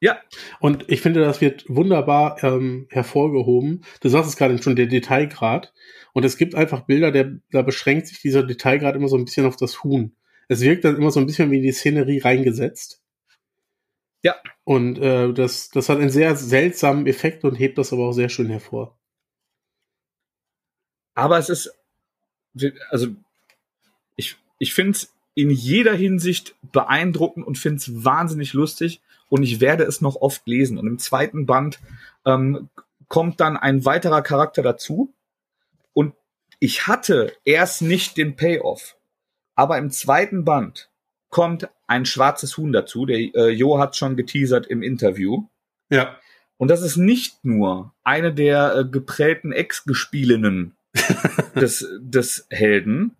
Ja. Und ich finde, das wird wunderbar ähm, hervorgehoben. Du sagst es gerade schon, der Detailgrad. Und es gibt einfach Bilder, der, da beschränkt sich dieser Detailgrad immer so ein bisschen auf das Huhn. Es wirkt dann immer so ein bisschen wie in die Szenerie reingesetzt. Ja. Und äh, das, das hat einen sehr seltsamen Effekt und hebt das aber auch sehr schön hervor. Aber es ist, also ich, ich finde es in jeder Hinsicht beeindruckend und finde es wahnsinnig lustig und ich werde es noch oft lesen. Und im zweiten Band ähm, kommt dann ein weiterer Charakter dazu und ich hatte erst nicht den Payoff, aber im zweiten Band kommt ein schwarzes Huhn dazu. Der äh, Jo hat schon geteasert im Interview. Ja. Und das ist nicht nur eine der äh, geprellten Ex-Gespielinnen des, des Helden,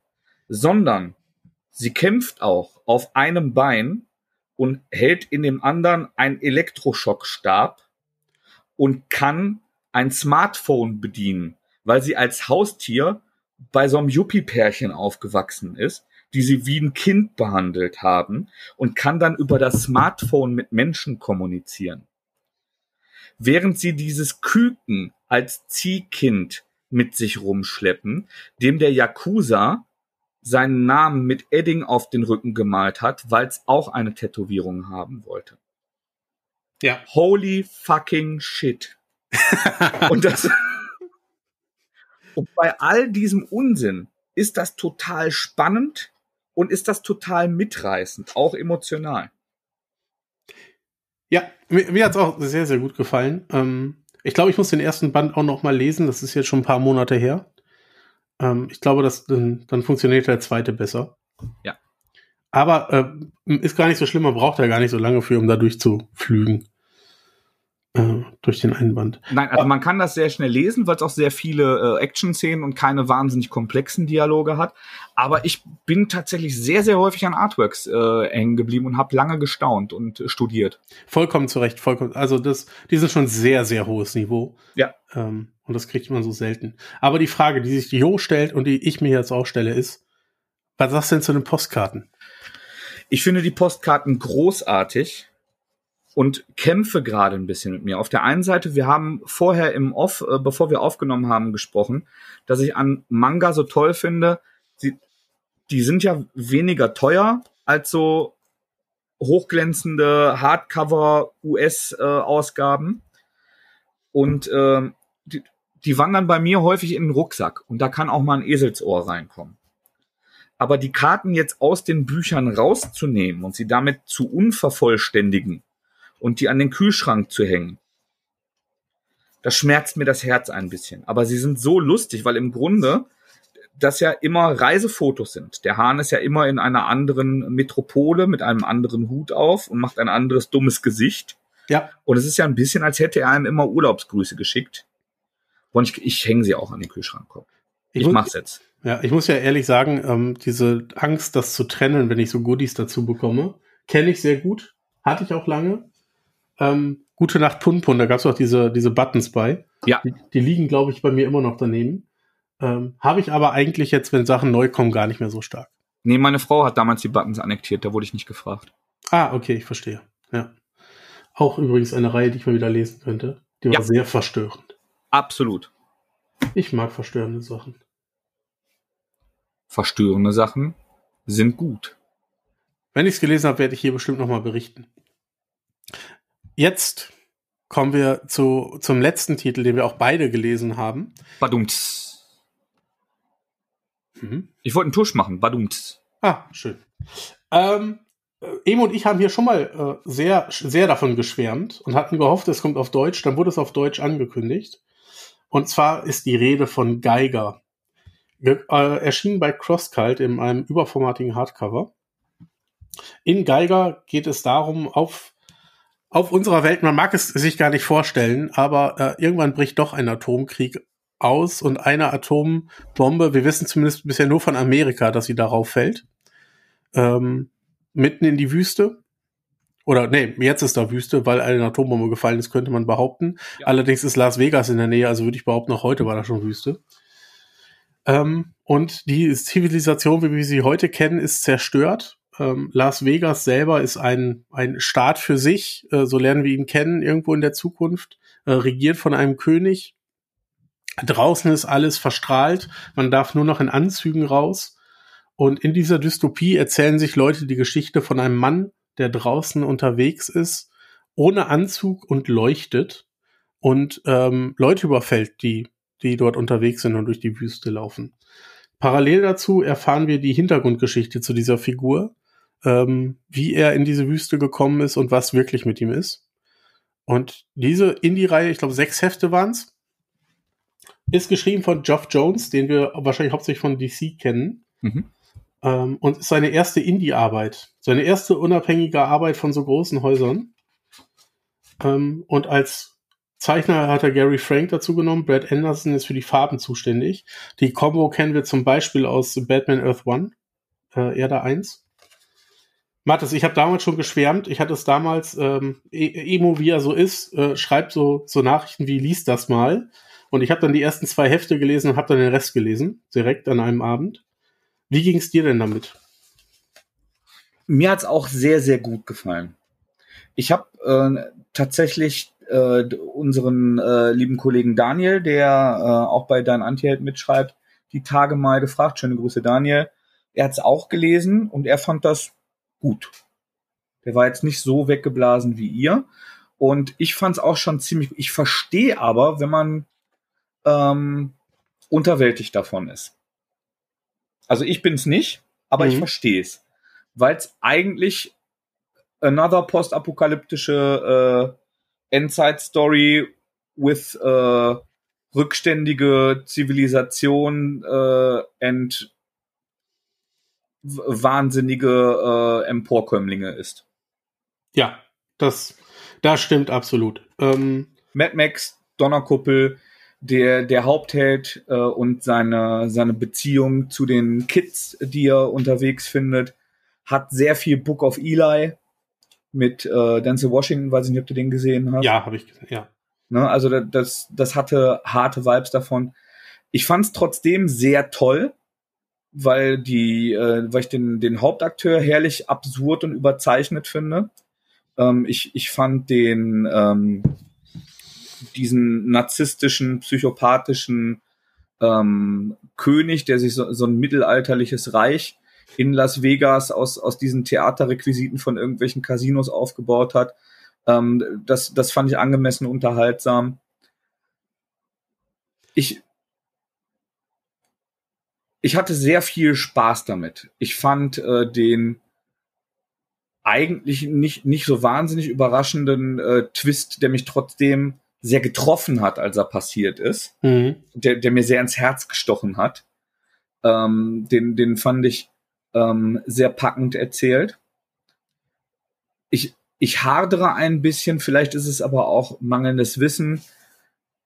sondern sie kämpft auch auf einem Bein und hält in dem anderen einen Elektroschockstab und kann ein Smartphone bedienen, weil sie als Haustier bei so einem Yuppie-Pärchen aufgewachsen ist, die sie wie ein Kind behandelt haben und kann dann über das Smartphone mit Menschen kommunizieren. Während sie dieses Küken als Ziehkind mit sich rumschleppen, dem der Yakuza seinen Namen mit Edding auf den Rücken gemalt hat, weil es auch eine Tätowierung haben wollte. Ja. Holy fucking shit. und das und bei all diesem Unsinn ist das total spannend und ist das total mitreißend, auch emotional. Ja, mir, mir hat es auch sehr, sehr gut gefallen. Ähm, ich glaube, ich muss den ersten Band auch noch mal lesen. Das ist jetzt schon ein paar Monate her. Ähm, ich glaube, dass dann, dann funktioniert der zweite besser. Ja. Aber äh, ist gar nicht so schlimm. Man braucht ja gar nicht so lange für, um da durchzuflügen durch den Einband. Nein, also man kann das sehr schnell lesen, weil es auch sehr viele äh, Action-Szenen und keine wahnsinnig komplexen Dialoge hat. Aber ich bin tatsächlich sehr, sehr häufig an Artworks äh, hängen geblieben und habe lange gestaunt und äh, studiert. Vollkommen zurecht, vollkommen. Also das, die sind schon sehr, sehr hohes Niveau. Ja. Ähm, und das kriegt man so selten. Aber die Frage, die sich Jo stellt und die ich mir jetzt auch stelle, ist, was sagst du denn zu den Postkarten? Ich finde die Postkarten großartig und kämpfe gerade ein bisschen mit mir. Auf der einen Seite, wir haben vorher im Off, äh, bevor wir aufgenommen haben, gesprochen, dass ich an Manga so toll finde. Sie, die sind ja weniger teuer als so hochglänzende Hardcover US-Ausgaben. Äh, und äh, die, die wandern bei mir häufig in den Rucksack und da kann auch mal ein Eselsohr reinkommen. Aber die Karten jetzt aus den Büchern rauszunehmen und sie damit zu unvervollständigen, und die an den Kühlschrank zu hängen. Das schmerzt mir das Herz ein bisschen. Aber sie sind so lustig, weil im Grunde das ja immer Reisefotos sind. Der Hahn ist ja immer in einer anderen Metropole mit einem anderen Hut auf und macht ein anderes dummes Gesicht. Ja. Und es ist ja ein bisschen, als hätte er einem immer Urlaubsgrüße geschickt. Und ich, ich hänge sie auch an den Kühlschrank. Ich, ich mach's jetzt. Ja, ich muss ja ehrlich sagen, ähm, diese Angst, das zu trennen, wenn ich so Goodies dazu bekomme, kenne ich sehr gut. Hatte ich auch lange. Ähm, Gute Nacht Punpun, da gab es auch diese, diese Buttons bei. Ja. Die, die liegen, glaube ich, bei mir immer noch daneben. Ähm, Habe ich aber eigentlich jetzt, wenn Sachen neu kommen, gar nicht mehr so stark. Nee, meine Frau hat damals die Buttons annektiert, da wurde ich nicht gefragt. Ah, okay, ich verstehe. Ja. Auch übrigens eine Reihe, die ich mal wieder lesen könnte. Die war Ja. sehr verstörend. Absolut. Ich mag verstörende Sachen. Verstörende Sachen sind gut. Wenn ich es gelesen habe, werde ich hier bestimmt nochmal berichten. Jetzt kommen wir zu, zum letzten Titel, den wir auch beide gelesen haben. Badumts. Mhm. Ich wollte einen Tusch machen. Badumts. Ah, schön. Ähm, äh, Emo und ich haben hier schon mal äh, sehr, sehr davon geschwärmt und hatten gehofft, es kommt auf Deutsch. Dann wurde es auf Deutsch angekündigt. Und zwar ist die Rede von Geiger. Ge äh, erschienen bei CrossCult in einem überformatigen Hardcover. In Geiger geht es darum, auf, auf unserer Welt, man mag es sich gar nicht vorstellen, aber äh, irgendwann bricht doch ein Atomkrieg aus und eine Atombombe, wir wissen zumindest bisher nur von Amerika, dass sie darauf fällt, ähm, mitten in die Wüste. Oder nee, jetzt ist da Wüste, weil eine Atombombe gefallen ist, könnte man behaupten. Ja. Allerdings ist Las Vegas in der Nähe, also würde ich behaupten, auch heute war da schon Wüste. Ähm, und die Zivilisation, wie wir sie heute kennen, ist zerstört. Ähm, Las Vegas selber ist ein, ein Staat für sich, äh, so lernen wir ihn kennen, irgendwo in der Zukunft, äh, regiert von einem König. Draußen ist alles verstrahlt, man darf nur noch in Anzügen raus. Und in dieser Dystopie erzählen sich Leute die Geschichte von einem Mann, der draußen unterwegs ist, ohne Anzug und leuchtet und ähm, Leute überfällt, die, die dort unterwegs sind und durch die Wüste laufen. Parallel dazu erfahren wir die Hintergrundgeschichte zu dieser Figur, ähm, wie er in diese Wüste gekommen ist und was wirklich mit ihm ist. Und diese Indie-Reihe, ich glaube sechs Hefte waren's, ist geschrieben von Geoff Jones, den wir wahrscheinlich hauptsächlich von DC kennen. Mhm. Ähm, und ist seine erste Indie-Arbeit. Seine erste unabhängige Arbeit von so großen Häusern. Ähm, und als Zeichner hat er Gary Frank dazu genommen. Brad Anderson ist für die Farben zuständig. Die Combo kennen wir zum Beispiel aus Batman Earth One, äh, Erde 1. Mathis, ich habe damals schon geschwärmt. Ich hatte es damals, ähm, E- Emo, wie er so ist, äh, schreibt so, so Nachrichten wie, lies das mal. Und ich habe dann die ersten zwei Hefte gelesen und habe dann den Rest gelesen, direkt an einem Abend. Wie ging es dir denn damit? Mir hat's auch sehr, sehr gut gefallen. Ich habe äh, tatsächlich äh, unseren äh, lieben Kollegen Daniel, der äh, auch bei Dein Antiheld mitschreibt, die Tage mal gefragt. Schöne Grüße, Daniel. Er hat's auch gelesen und er fand das gut. Der war jetzt nicht so weggeblasen wie ihr. Und ich fand's auch schon ziemlich. Ich verstehe aber, wenn man ähm, unterwältigt davon ist. Also ich bin's nicht, aber ich Mhm. verstehe es. Weil es eigentlich another postapokalyptische äh, Endzeit-Story with äh, rückständige Zivilisation äh, and wahnsinnige äh, Emporkömmlinge ist. Ja, das, das stimmt absolut. Ähm, Mad Max, Donnerkuppel, der, der Hauptheld äh, und seine, seine Beziehung zu den Kids, die er unterwegs findet, hat sehr viel Book of Eli mit äh, Denzel Washington, weiß ich nicht, ob du den gesehen hast. ja, habe ich gesehen, ja. Ne, also da- das, das hatte harte Vibes davon. Ich fand es trotzdem sehr toll, weil die, äh, weil ich den, den Hauptakteur herrlich absurd und überzeichnet finde. Ähm, ich, ich fand den ähm, diesen narzisstischen, psychopathischen ähm, König, der sich so, so ein mittelalterliches Reich in Las Vegas aus, aus diesen Theaterrequisiten von irgendwelchen Casinos aufgebaut hat. Ähm, das, das fand ich angemessen unterhaltsam. Ich, ich hatte sehr viel Spaß damit. Ich fand äh, den eigentlich nicht, nicht so wahnsinnig überraschenden äh, Twist, der mich trotzdem sehr getroffen hat, als er passiert ist Mhm. der, der mir sehr ins Herz gestochen hat. Ähm, den, den fand ich ähm, sehr packend erzählt. Ich, ich hadere ein bisschen, vielleicht ist es aber auch mangelndes Wissen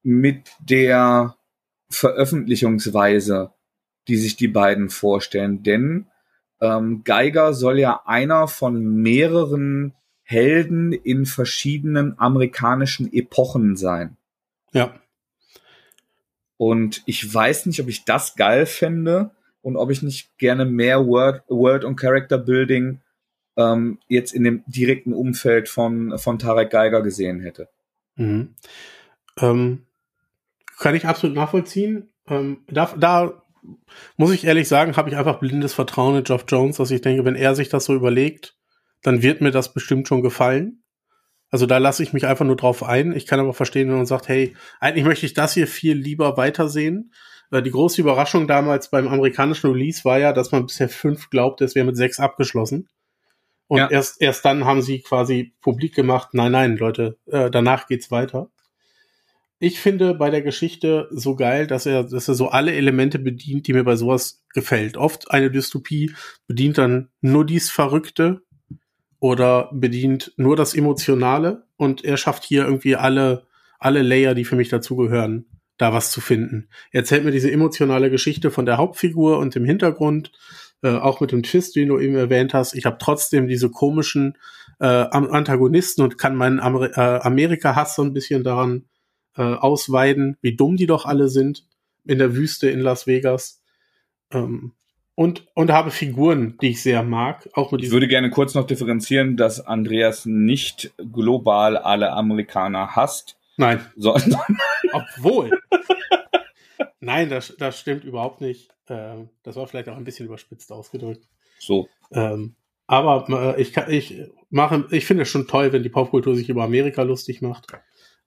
mit der Veröffentlichungsweise die sich die beiden vorstellen. Denn ähm, Geiger soll ja einer von mehreren Helden in verschiedenen amerikanischen Epochen sein. Ja. Und ich weiß nicht, ob ich das geil fände und ob ich nicht gerne mehr Word, World und Character Building ähm, jetzt in dem direkten Umfeld von, von Tarek Geiger gesehen hätte. Mhm. Ähm, kann ich absolut nachvollziehen. Ähm, da, da muss ich ehrlich sagen, habe ich einfach blindes Vertrauen in Geoff Jones, dass ich denke, wenn er sich das so überlegt, dann wird mir das bestimmt schon gefallen. Also da lasse ich mich einfach nur drauf ein. Ich kann aber verstehen, wenn man sagt, hey, eigentlich möchte ich das hier viel lieber weitersehen. Äh, die große Überraschung damals beim amerikanischen Release war ja, dass man bisher fünf glaubte, es wäre mit sechs abgeschlossen. Und ja. erst, erst dann haben sie quasi publik gemacht, nein, nein, Leute, äh, danach geht's weiter. Ich finde bei der Geschichte so geil, dass er, dass er so alle Elemente bedient, die mir bei sowas gefällt. Oft eine Dystopie bedient dann nur dies Verrückte, oder bedient nur das Emotionale und er schafft hier irgendwie alle, alle Layer, die für mich dazugehören, da was zu finden. Er erzählt mir diese emotionale Geschichte von der Hauptfigur und dem Hintergrund, äh, auch mit dem Twist, den du eben erwähnt hast. Ich habe trotzdem diese komischen äh, Antagonisten und kann meinen Amer äh, Amerika-Hass so ein bisschen daran äh, ausweiden, wie dumm die doch alle sind in der Wüste in Las Vegas. Ähm, und, und habe Figuren, die ich sehr mag. Auch mit ich würde gerne kurz noch differenzieren, dass Andreas nicht global alle Amerikaner hasst. Nein. Sondern Obwohl. Nein, das, das stimmt überhaupt nicht. Ähm, das war vielleicht auch ein bisschen überspitzt ausgedrückt. So. Ähm, aber äh, ich, kann, ich mache, ich finde es schon toll, wenn die Popkultur sich über Amerika lustig macht.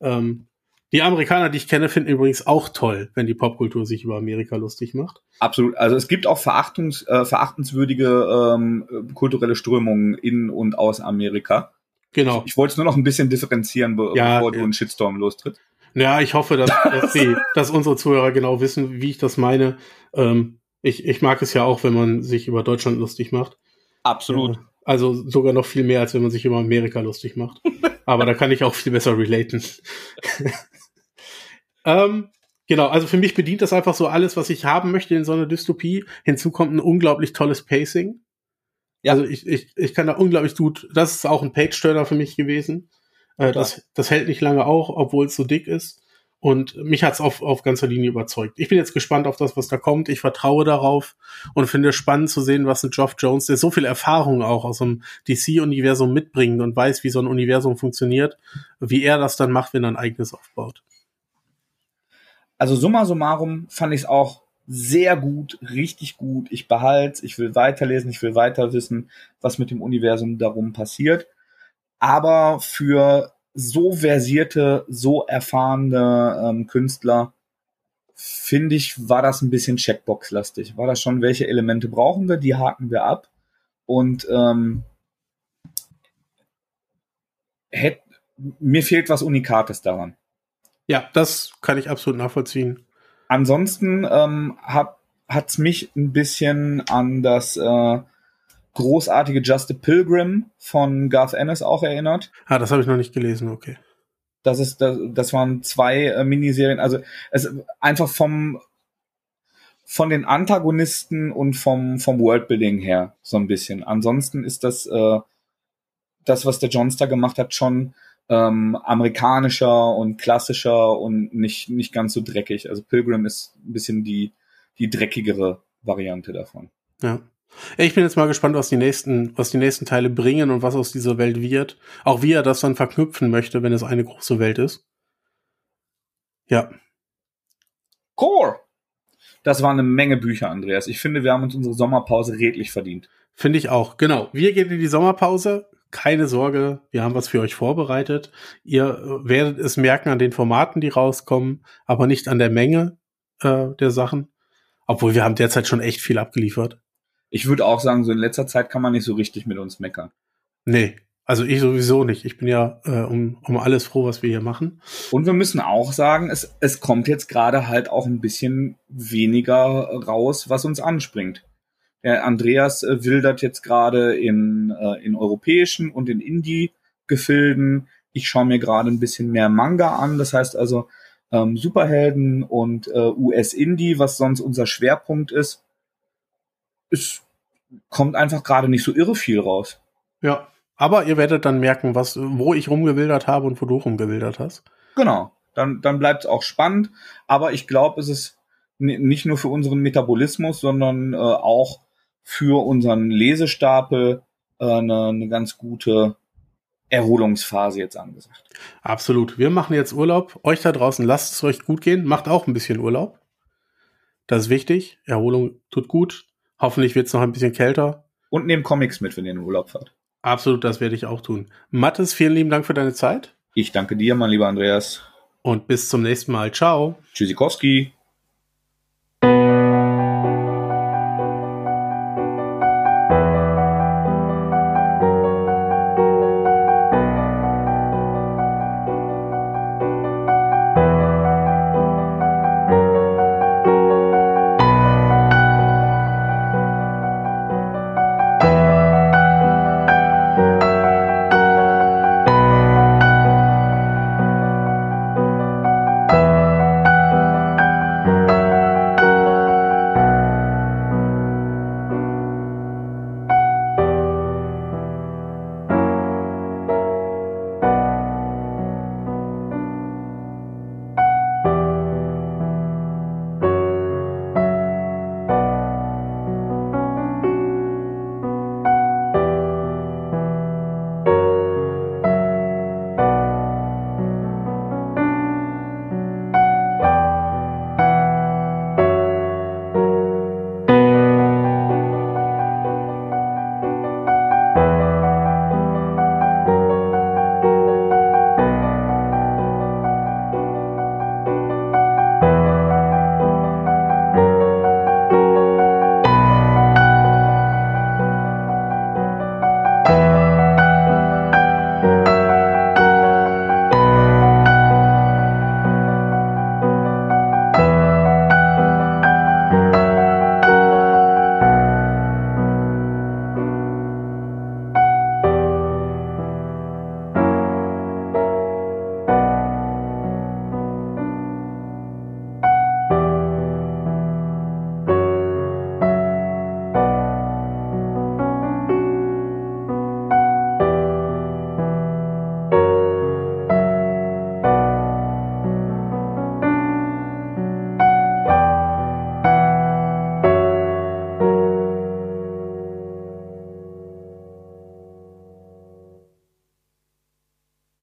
Ähm, die Amerikaner, die ich kenne, finden übrigens auch toll, wenn die Popkultur sich über Amerika lustig macht. Absolut. Also es gibt auch verachtungs, äh, verachtenswürdige ähm, kulturelle Strömungen in und aus Amerika. Genau. Ich, ich wollte es nur noch ein bisschen differenzieren, be ja, bevor du einen Shitstorm lostritt. Ja, ich hoffe, dass, dass, die, dass unsere Zuhörer genau wissen, wie ich das meine. Ähm, ich, ich mag es ja auch, wenn man sich über Deutschland lustig macht. Absolut. also sogar noch viel mehr, als wenn man sich über Amerika lustig macht. Aber da kann ich auch viel besser relaten. Ähm, genau, also für mich bedient das einfach so alles, was ich haben möchte in so einer Dystopie. Hinzu kommt ein unglaublich tolles Pacing. Ja. Also ich, ich, ich kann da unglaublich gut, das ist auch ein Page-Turner für mich gewesen. Äh, das, das hält nicht lange auch, obwohl es so dick ist. Und mich hat's auf, auf ganzer Linie überzeugt. Ich bin jetzt gespannt auf das, was da kommt. Ich vertraue darauf und finde es spannend zu sehen, was ein Geoff Jones, der so viel Erfahrung auch aus dem DC-Universum mitbringt und weiß, wie so ein Universum funktioniert, wie er das dann macht, wenn er ein eigenes aufbaut. Also summa summarum fand ich es auch sehr gut, richtig gut. Ich behalte ich will weiterlesen, ich will weiter wissen, was mit dem Universum darum passiert. Aber für so versierte, so erfahrene ähm, Künstler finde ich, war das ein bisschen Checkbox-lastig. War das schon, welche Elemente brauchen wir, die haken wir ab. Und ähm, hätt, mir fehlt was Unikates daran. Ja, das kann ich absolut nachvollziehen. Ansonsten ähm, hat hat's mich ein bisschen an das äh, großartige Just a Pilgrim von Garth Ennis auch erinnert. Ah, das habe ich noch nicht gelesen, okay. Das ist das, das waren zwei äh, Miniserien, also es einfach vom von den Antagonisten und vom vom Worldbuilding her so ein bisschen. Ansonsten ist das äh, das was der Johnstar gemacht hat schon ähm, amerikanischer und klassischer und nicht, nicht ganz so dreckig. Also Pilgrim ist ein bisschen die, die dreckigere Variante davon. Ja. Ich bin jetzt mal gespannt, was die nächsten, was die nächsten Teile bringen und was aus dieser Welt wird. Auch wie er das dann verknüpfen möchte, wenn es eine große Welt ist. Ja. Core. Das war eine Menge Bücher, Andreas. Ich finde, wir haben uns unsere Sommerpause redlich verdient. Finde ich auch. Genau. Wir gehen in die Sommerpause keine Sorge, wir haben was für euch vorbereitet. Ihr äh, werdet es merken an den Formaten, die rauskommen, aber nicht an der Menge äh, der Sachen. Obwohl wir haben derzeit schon echt viel abgeliefert. Ich würde auch sagen, so in letzter Zeit kann man nicht so richtig mit uns meckern. Nee, also ich sowieso nicht. Ich bin ja äh, um, um alles froh, was wir hier machen. Und wir müssen auch sagen, es, es kommt jetzt gerade halt auch ein bisschen weniger raus, was uns anspringt. Der Andreas äh, wildert jetzt gerade in, äh, in europäischen und in Indie-Gefilden. Ich schaue mir gerade ein bisschen mehr Manga an. Das heißt also ähm, Superhelden und äh, US-Indie, was sonst unser Schwerpunkt ist. es kommt einfach gerade nicht so irre viel raus. Ja, aber ihr werdet dann merken, was, wo ich rumgewildert habe und wo du rumgewildert hast. Genau. Dann, dann bleibt es auch spannend. Aber ich glaube, es ist nicht nur für unseren Metabolismus, sondern äh, auch für unseren Lesestapel äh, eine, eine ganz gute Erholungsphase jetzt angesagt. Absolut. Wir machen jetzt Urlaub. Euch da draußen lasst es euch gut gehen. Macht auch ein bisschen Urlaub. Das ist wichtig. Erholung tut gut. Hoffentlich wird es noch ein bisschen kälter. Und nehmt Comics mit, wenn ihr in den Urlaub fahrt. Absolut, das werde ich auch tun. Mattes, vielen lieben Dank für deine Zeit. Ich danke dir, mein lieber Andreas. Und bis zum nächsten Mal. Ciao. Tschüssikowski.